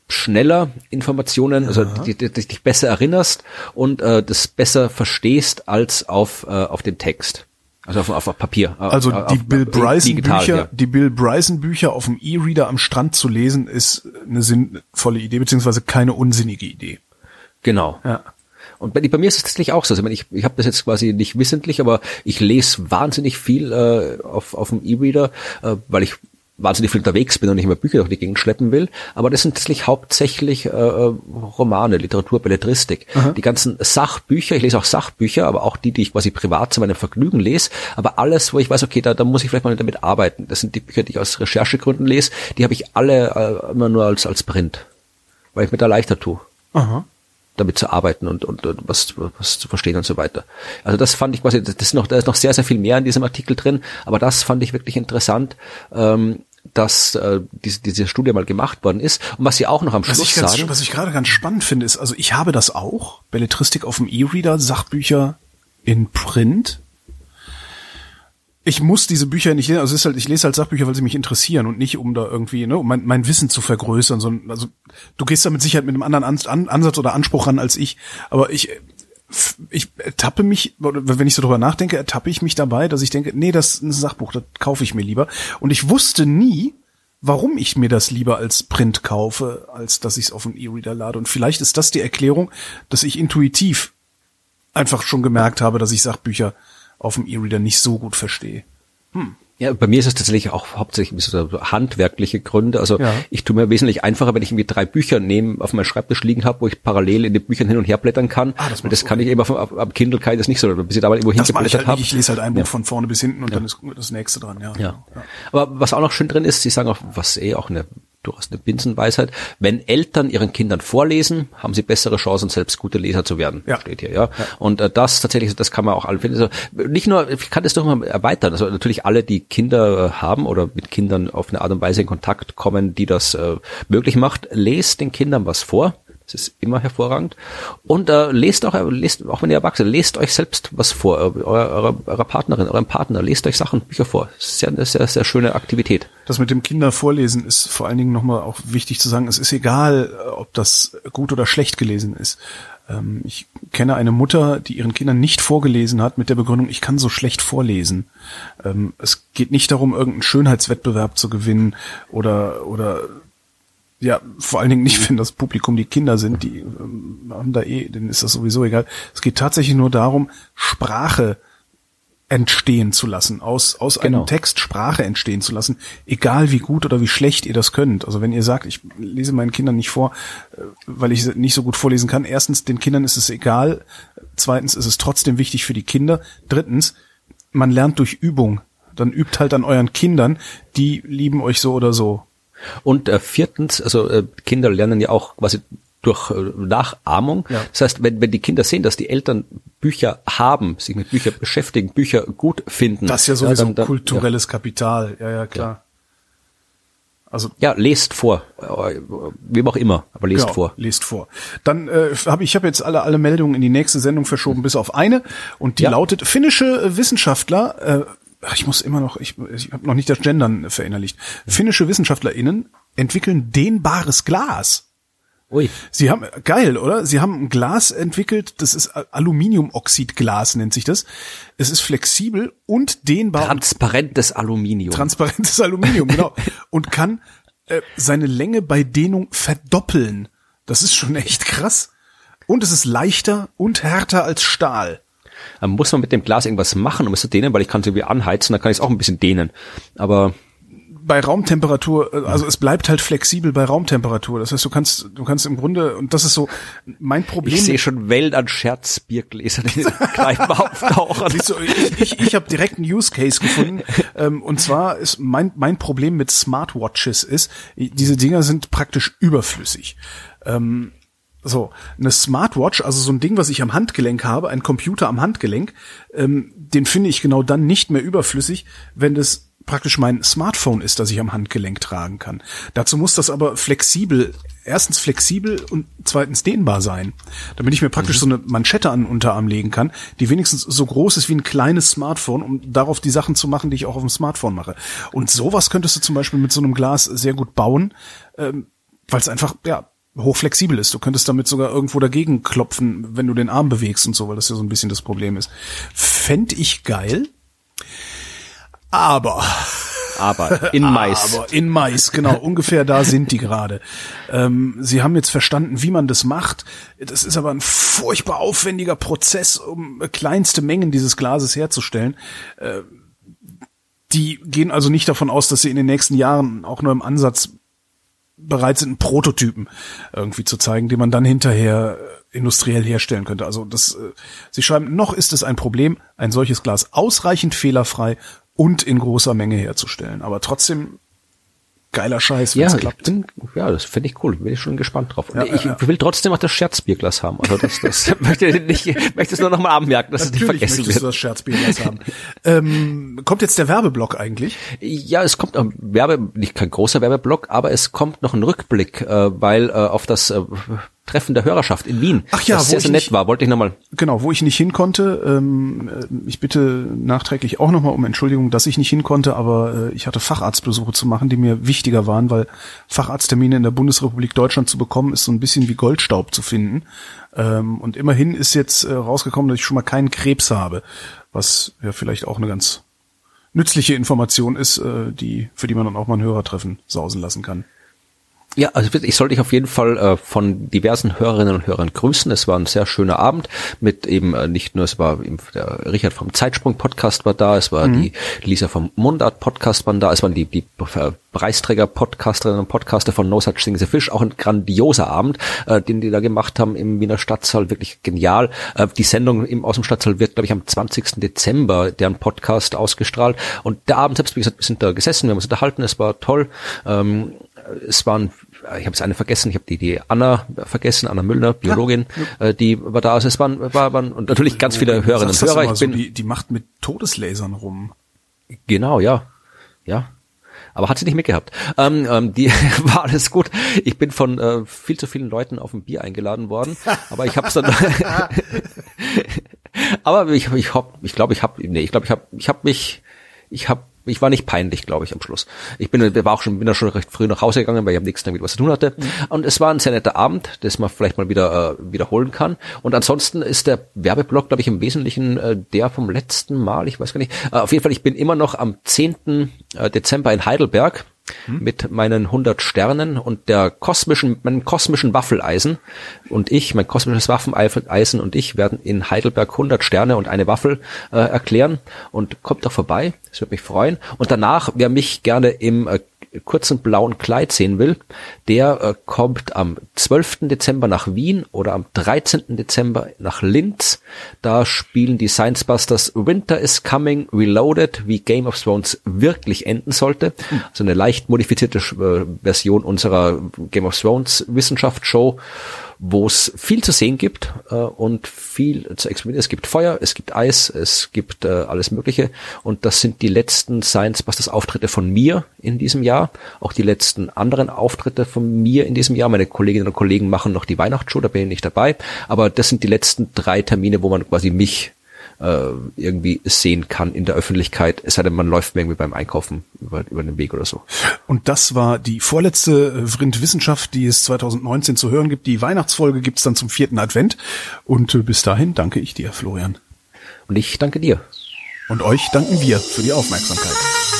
schneller Informationen, also die dich besser erinnerst und äh, das besser verstehst als auf, äh, auf dem Text. Also auf, auf, auf Papier. äh, Also auf, die Bill Bryson digital, Bücher, ja. die Bill Bryson Bücher auf dem E-Reader am Strand zu lesen, ist eine sinnvolle Idee, beziehungsweise keine unsinnige Idee. Genau. Ja. Und bei, bei mir ist es tatsächlich auch so. Also ich, meine, ich, ich habe das jetzt quasi nicht wissentlich, aber ich lese wahnsinnig viel äh, auf, auf dem E-Reader, äh, weil ich wahnsinnig viel unterwegs bin und nicht immer Bücher durch die Gegend schleppen will. Aber das sind tatsächlich hauptsächlich äh, Romane, Literatur, Belletristik. Die ganzen Sachbücher, ich lese auch Sachbücher, aber auch die, die ich quasi privat zu meinem Vergnügen lese. Aber alles, wo ich weiß, okay, da, da muss ich vielleicht mal damit arbeiten. Das sind die Bücher, die ich aus Recherchegründen lese. Die habe ich alle äh, immer nur als, als Print, weil ich mir da leichter tue Aha. Damit zu arbeiten und, und, und was, was zu verstehen und so weiter. Also das fand ich quasi, das ist noch, da ist noch sehr, sehr viel mehr in diesem Artikel drin, aber das fand ich wirklich interessant, ähm, dass äh, diese, diese Studie mal gemacht worden ist. Und was sie auch noch am Was Schluss ich, ganz, sagen, was ich gerade ganz spannend finde, ist, also ich habe das auch, Belletristik auf dem E-Reader, Sachbücher in Print. Ich muss diese Bücher nicht lesen, also es ist halt, ich lese halt Sachbücher, weil sie mich interessieren und nicht um da irgendwie, ne, um mein, mein Wissen zu vergrößern, sondern, also du gehst da mit Sicherheit mit einem anderen An Ansatz oder Anspruch ran als ich, aber ich, ich ertappe mich, wenn ich so drüber nachdenke, ertappe ich mich dabei, dass ich denke, nee, das ist ein Sachbuch, das kaufe ich mir lieber. Und ich wusste nie, warum ich mir das lieber als Print kaufe, als dass ich es auf dem E-Reader lade. Und vielleicht ist das die Erklärung, dass ich intuitiv einfach schon gemerkt habe, dass ich Sachbücher auf dem E-Reader nicht so gut verstehe. Ja, bei mir ist es tatsächlich auch hauptsächlich so handwerkliche Gründe. Also Ja. ich tue mir wesentlich einfacher, wenn ich irgendwie drei Bücher neben auf meinem Schreibtisch liegen habe, wo ich parallel in den Büchern hin und her blättern kann. Ah, das das kann ich eben auf, auf, am Kindle kann ich das nicht so, bis ich da mal irgendwo Das mache ich hingeblättert halt. Ich lese halt ein Buch von vorne bis hinten und dann ist das nächste dran, ja. Ja. Aber was auch noch schön drin ist, Sie sagen auch, was eh auch eine durchaus eine Binsenweisheit, wenn Eltern ihren Kindern vorlesen, haben sie bessere Chancen, selbst gute Leser zu werden. Ja. Steht hier, ja. Und äh, das tatsächlich, das kann man auch alle finden. Also, nicht nur, ich kann das doch mal erweitern. Also natürlich alle, die Kinder äh, haben oder mit Kindern auf eine Art und Weise in Kontakt kommen, die das äh, möglich macht, lest den Kindern was vor. Das ist immer hervorragend. Und äh, lest auch, lest, auch wenn ihr Erwachsene, lest euch selbst was vor, eurer, eurer, eurer Partnerin, eurem Partner, lest euch Sachen, Bücher vor. Das ist ja eine sehr, sehr schöne Aktivität. Das mit dem Kindervorlesen ist vor allen Dingen nochmal auch wichtig zu sagen, es ist egal, äh, ob das gut oder schlecht gelesen ist. Ähm, Ich kenne eine Mutter, die ihren Kindern nicht vorgelesen hat mit der Begründung, ich kann so schlecht vorlesen. Ähm, Es geht nicht darum, irgendeinen Schönheitswettbewerb zu gewinnen oder, oder ja, vor allen Dingen nicht, wenn das Publikum die Kinder sind, die ähm, haben da eh, denen ist das sowieso egal. Es geht tatsächlich nur darum, Sprache entstehen zu lassen, aus, aus Genau. einem Text Sprache entstehen zu lassen, egal wie gut oder wie schlecht ihr das könnt. Also wenn ihr sagt, ich lese meinen Kindern nicht vor, äh, weil ich sie nicht so gut vorlesen kann, erstens, den Kindern ist es egal, zweitens ist es trotzdem wichtig für die Kinder, drittens, man lernt durch Übung. Dann übt halt an euren Kindern, die lieben euch so oder so. Und äh, viertens, also äh, Kinder lernen ja auch quasi durch äh, Nachahmung. Ja. Das heißt, wenn, wenn die Kinder sehen, dass die Eltern Bücher haben, sich mit Büchern beschäftigen, Bücher gut finden. Das ist ja sowieso dann- dann- kulturelles Kapital. Ja, ja, klar. Also Ja, ja, lest vor. Äh, Wem auch immer, aber lest Genau, vor. Lest vor. Dann äh, habe ich habe jetzt alle alle Meldungen in die nächste Sendung verschoben, bis auf eine und die Ja. lautet: Finnische Wissenschaftler. Äh, ach, ich muss immer noch, ich, ich habe noch nicht das Gendern verinnerlicht. Finnische WissenschaftlerInnen entwickeln dehnbares Glas. Ui. Sie haben geil, oder? Sie haben ein Glas entwickelt, das ist Al- Aluminiumoxidglas nennt sich das. Es ist flexibel und dehnbar Transparentes Aluminium. transparentes Aluminium, genau. Und kann äh, seine Länge bei Dehnung verdoppeln. Das ist schon echt krass. Und es ist leichter und härter als Stahl. Dann muss man mit dem Glas irgendwas machen, um es zu dehnen, weil ich kann es irgendwie anheizen, dann kann ich es auch ein bisschen dehnen. Aber Bei Raumtemperatur, äh, also es bleibt halt flexibel bei Raumtemperatur. Das heißt, du kannst, du kannst im Grunde, und das ist so mein Problem. ich sehe schon Wellen an in den Kneipen auftauchen. Siehst du, ich, ich, ich habe direkt einen Use Case gefunden. Ähm, und zwar ist mein, mein Problem mit Smartwatches ist, diese Dinger sind praktisch überflüssig. Ähm, so, eine Smartwatch, also so ein Ding, was ich am Handgelenk habe, ein Computer am Handgelenk, ähm, den finde ich genau dann nicht mehr überflüssig, wenn das praktisch mein Smartphone ist, das ich am Handgelenk tragen kann. Dazu muss das aber flexibel, erstens flexibel und zweitens dehnbar sein, damit ich mir praktisch so eine Manschette an den Unterarm legen kann, die wenigstens so groß ist wie ein kleines Smartphone, um darauf die Sachen zu machen, die ich auch auf dem Smartphone mache. Und sowas könntest du zum Beispiel mit so einem Glas sehr gut bauen, ähm, weil es einfach, ja, hochflexibel ist. Du könntest damit sogar irgendwo dagegen klopfen, wenn du den Arm bewegst und so, weil das ja so ein bisschen das Problem ist. Fänd ich geil. Aber, Aber in Mais. aber in Mais, genau, ungefähr da sind die gerade. Ähm, sie haben jetzt verstanden, wie man das macht. Das ist aber ein furchtbar aufwendiger Prozess, um kleinste Mengen dieses Glases herzustellen. Äh, die gehen also nicht davon aus, dass sie in den nächsten Jahren auch nur im Ansatz bereit sind, einen Prototypen irgendwie zu zeigen, den man dann hinterher äh, industriell herstellen könnte. Also das, äh, sie schreiben, noch ist es ein Problem, ein solches Glas ausreichend fehlerfrei und in großer Menge herzustellen. Aber trotzdem geiler Scheiß, wenn Ja, es ich klappt. bin, ja, das finde ich cool. Bin ich schon gespannt drauf. Und Ja, ich ja, will trotzdem auch das Scherzbierglas haben. Also das, das möchte ich nicht, möchte es nur noch mal anmerken, dass es nicht Natürlich vergessen möchtest du wird. das Scherzbierglas haben. ähm, kommt jetzt der Werbeblock eigentlich? Ja, es kommt ein Werbe, nicht kein großer Werbeblock, aber es kommt noch ein Rückblick, äh, weil äh, auf das äh, Treffen der Hörerschaft in Wien, Ach ja, das wo sehr, sehr nett nicht- war, wollte ich nochmal Genau, wo ich nicht hin konnte. Ähm, äh, ich bitte nachträglich auch nochmal um Entschuldigung, dass ich nicht hin konnte, aber äh, ich hatte Facharztbesuche zu machen, die mir wichtiger waren, weil Facharzttermine in der Bundesrepublik Deutschland zu bekommen, ist so ein bisschen wie Goldstaub zu finden. Ähm, und immerhin ist jetzt äh, rausgekommen, dass ich schon mal keinen Krebs habe, was ja vielleicht auch eine ganz nützliche Information ist, äh, die für die man dann auch mal ein Hörertreffen sausen lassen kann. Ja, also ich sollte dich auf jeden Fall äh, von diversen Hörerinnen und Hörern grüßen. Es war ein sehr schöner Abend mit eben äh, nicht nur, es war eben der Richard vom Zeitsprung Podcast war da, es war mhm. die Lisa vom Mundart Podcast waren da, es waren die, die äh, Preisträger Podcasterinnen und Podcaster von No Such Thing as a Fish, auch ein grandioser Abend, äh, den die da gemacht haben im Wiener Stadtsaal, wirklich genial. Äh, die Sendung im, aus dem Stadtsaal wird, glaube ich, am 20. Dezember deren Podcast ausgestrahlt und der Abend selbst, wie gesagt, wir sind da gesessen, wir haben uns unterhalten, es war toll. Ähm, es waren ich habe es eine vergessen, ich habe die, die Anna vergessen, Anna Müllner, Biologin, ja, ja. Äh, die war da. Also es waren, war, waren und natürlich ganz viele Hörerinnen und Hörer. Ich bin, so, die, die macht mit Todeslasern rum. Genau, ja, ja. Aber hat sie nicht mitgehabt. Ähm, ähm, die war alles gut. Ich bin von äh, viel zu vielen Leuten auf ein Bier eingeladen worden, aber ich habe es dann. aber ich, ich, hab, ich glaube, ich habe, nee, ich glaube, ich habe, ich habe mich, ich habe ich war nicht peinlich, glaube ich, am Schluss. Ich bin, war auch schon, bin da schon recht früh nach Hause gegangen, weil ich am nächsten Tag wieder was zu tun hatte. Mhm. Und es war ein sehr netter Abend, das man vielleicht mal wieder äh, wiederholen kann. Und ansonsten ist der Werbeblock, glaube ich, im Wesentlichen äh, der vom letzten Mal, ich weiß gar nicht. Äh, auf jeden Fall, ich bin immer noch am 10. Äh, Dezember in Heidelberg hm? mit meinen 100 Sternen und der kosmischen, meinem kosmischen Waffeleisen und ich, mein kosmisches Waffeneisen und ich werden in Heidelberg 100 Sterne und eine Waffel äh, erklären und kommt doch vorbei, das würde mich freuen. Und danach, wer mich gerne im äh, kurzen blauen Kleid sehen will, der äh, kommt am 12. Dezember nach Wien oder am 13. Dezember nach Linz. Da spielen die Science Busters Winter is Coming Reloaded, wie Game of Thrones wirklich enden sollte. Also eine leicht modifizierte äh, Version unserer Game of Thrones Wissenschaftsshow wo es viel zu sehen gibt äh, und viel zu experimentieren. Es gibt Feuer, es gibt Eis, es gibt äh, alles Mögliche und das sind die letzten Science Busters Auftritte von mir in diesem Jahr, auch die letzten anderen Auftritte von mir in diesem Jahr. Meine Kolleginnen und Kollegen machen noch die Weihnachtsshow, da bin ich nicht dabei, aber das sind die letzten drei Termine, wo man quasi mich äh, irgendwie sehen kann in der Öffentlichkeit, es sei denn, man läuft irgendwie beim Einkaufen über, über den Weg oder so. Und das war die vorletzte äh, Vrind Wissenschaft, die es 2019 zu hören gibt. Die Weihnachtsfolge gibt's dann zum vierten Advent. Und äh, bis dahin danke ich dir, Florian. Und ich danke dir. Und euch danken wir für die Aufmerksamkeit.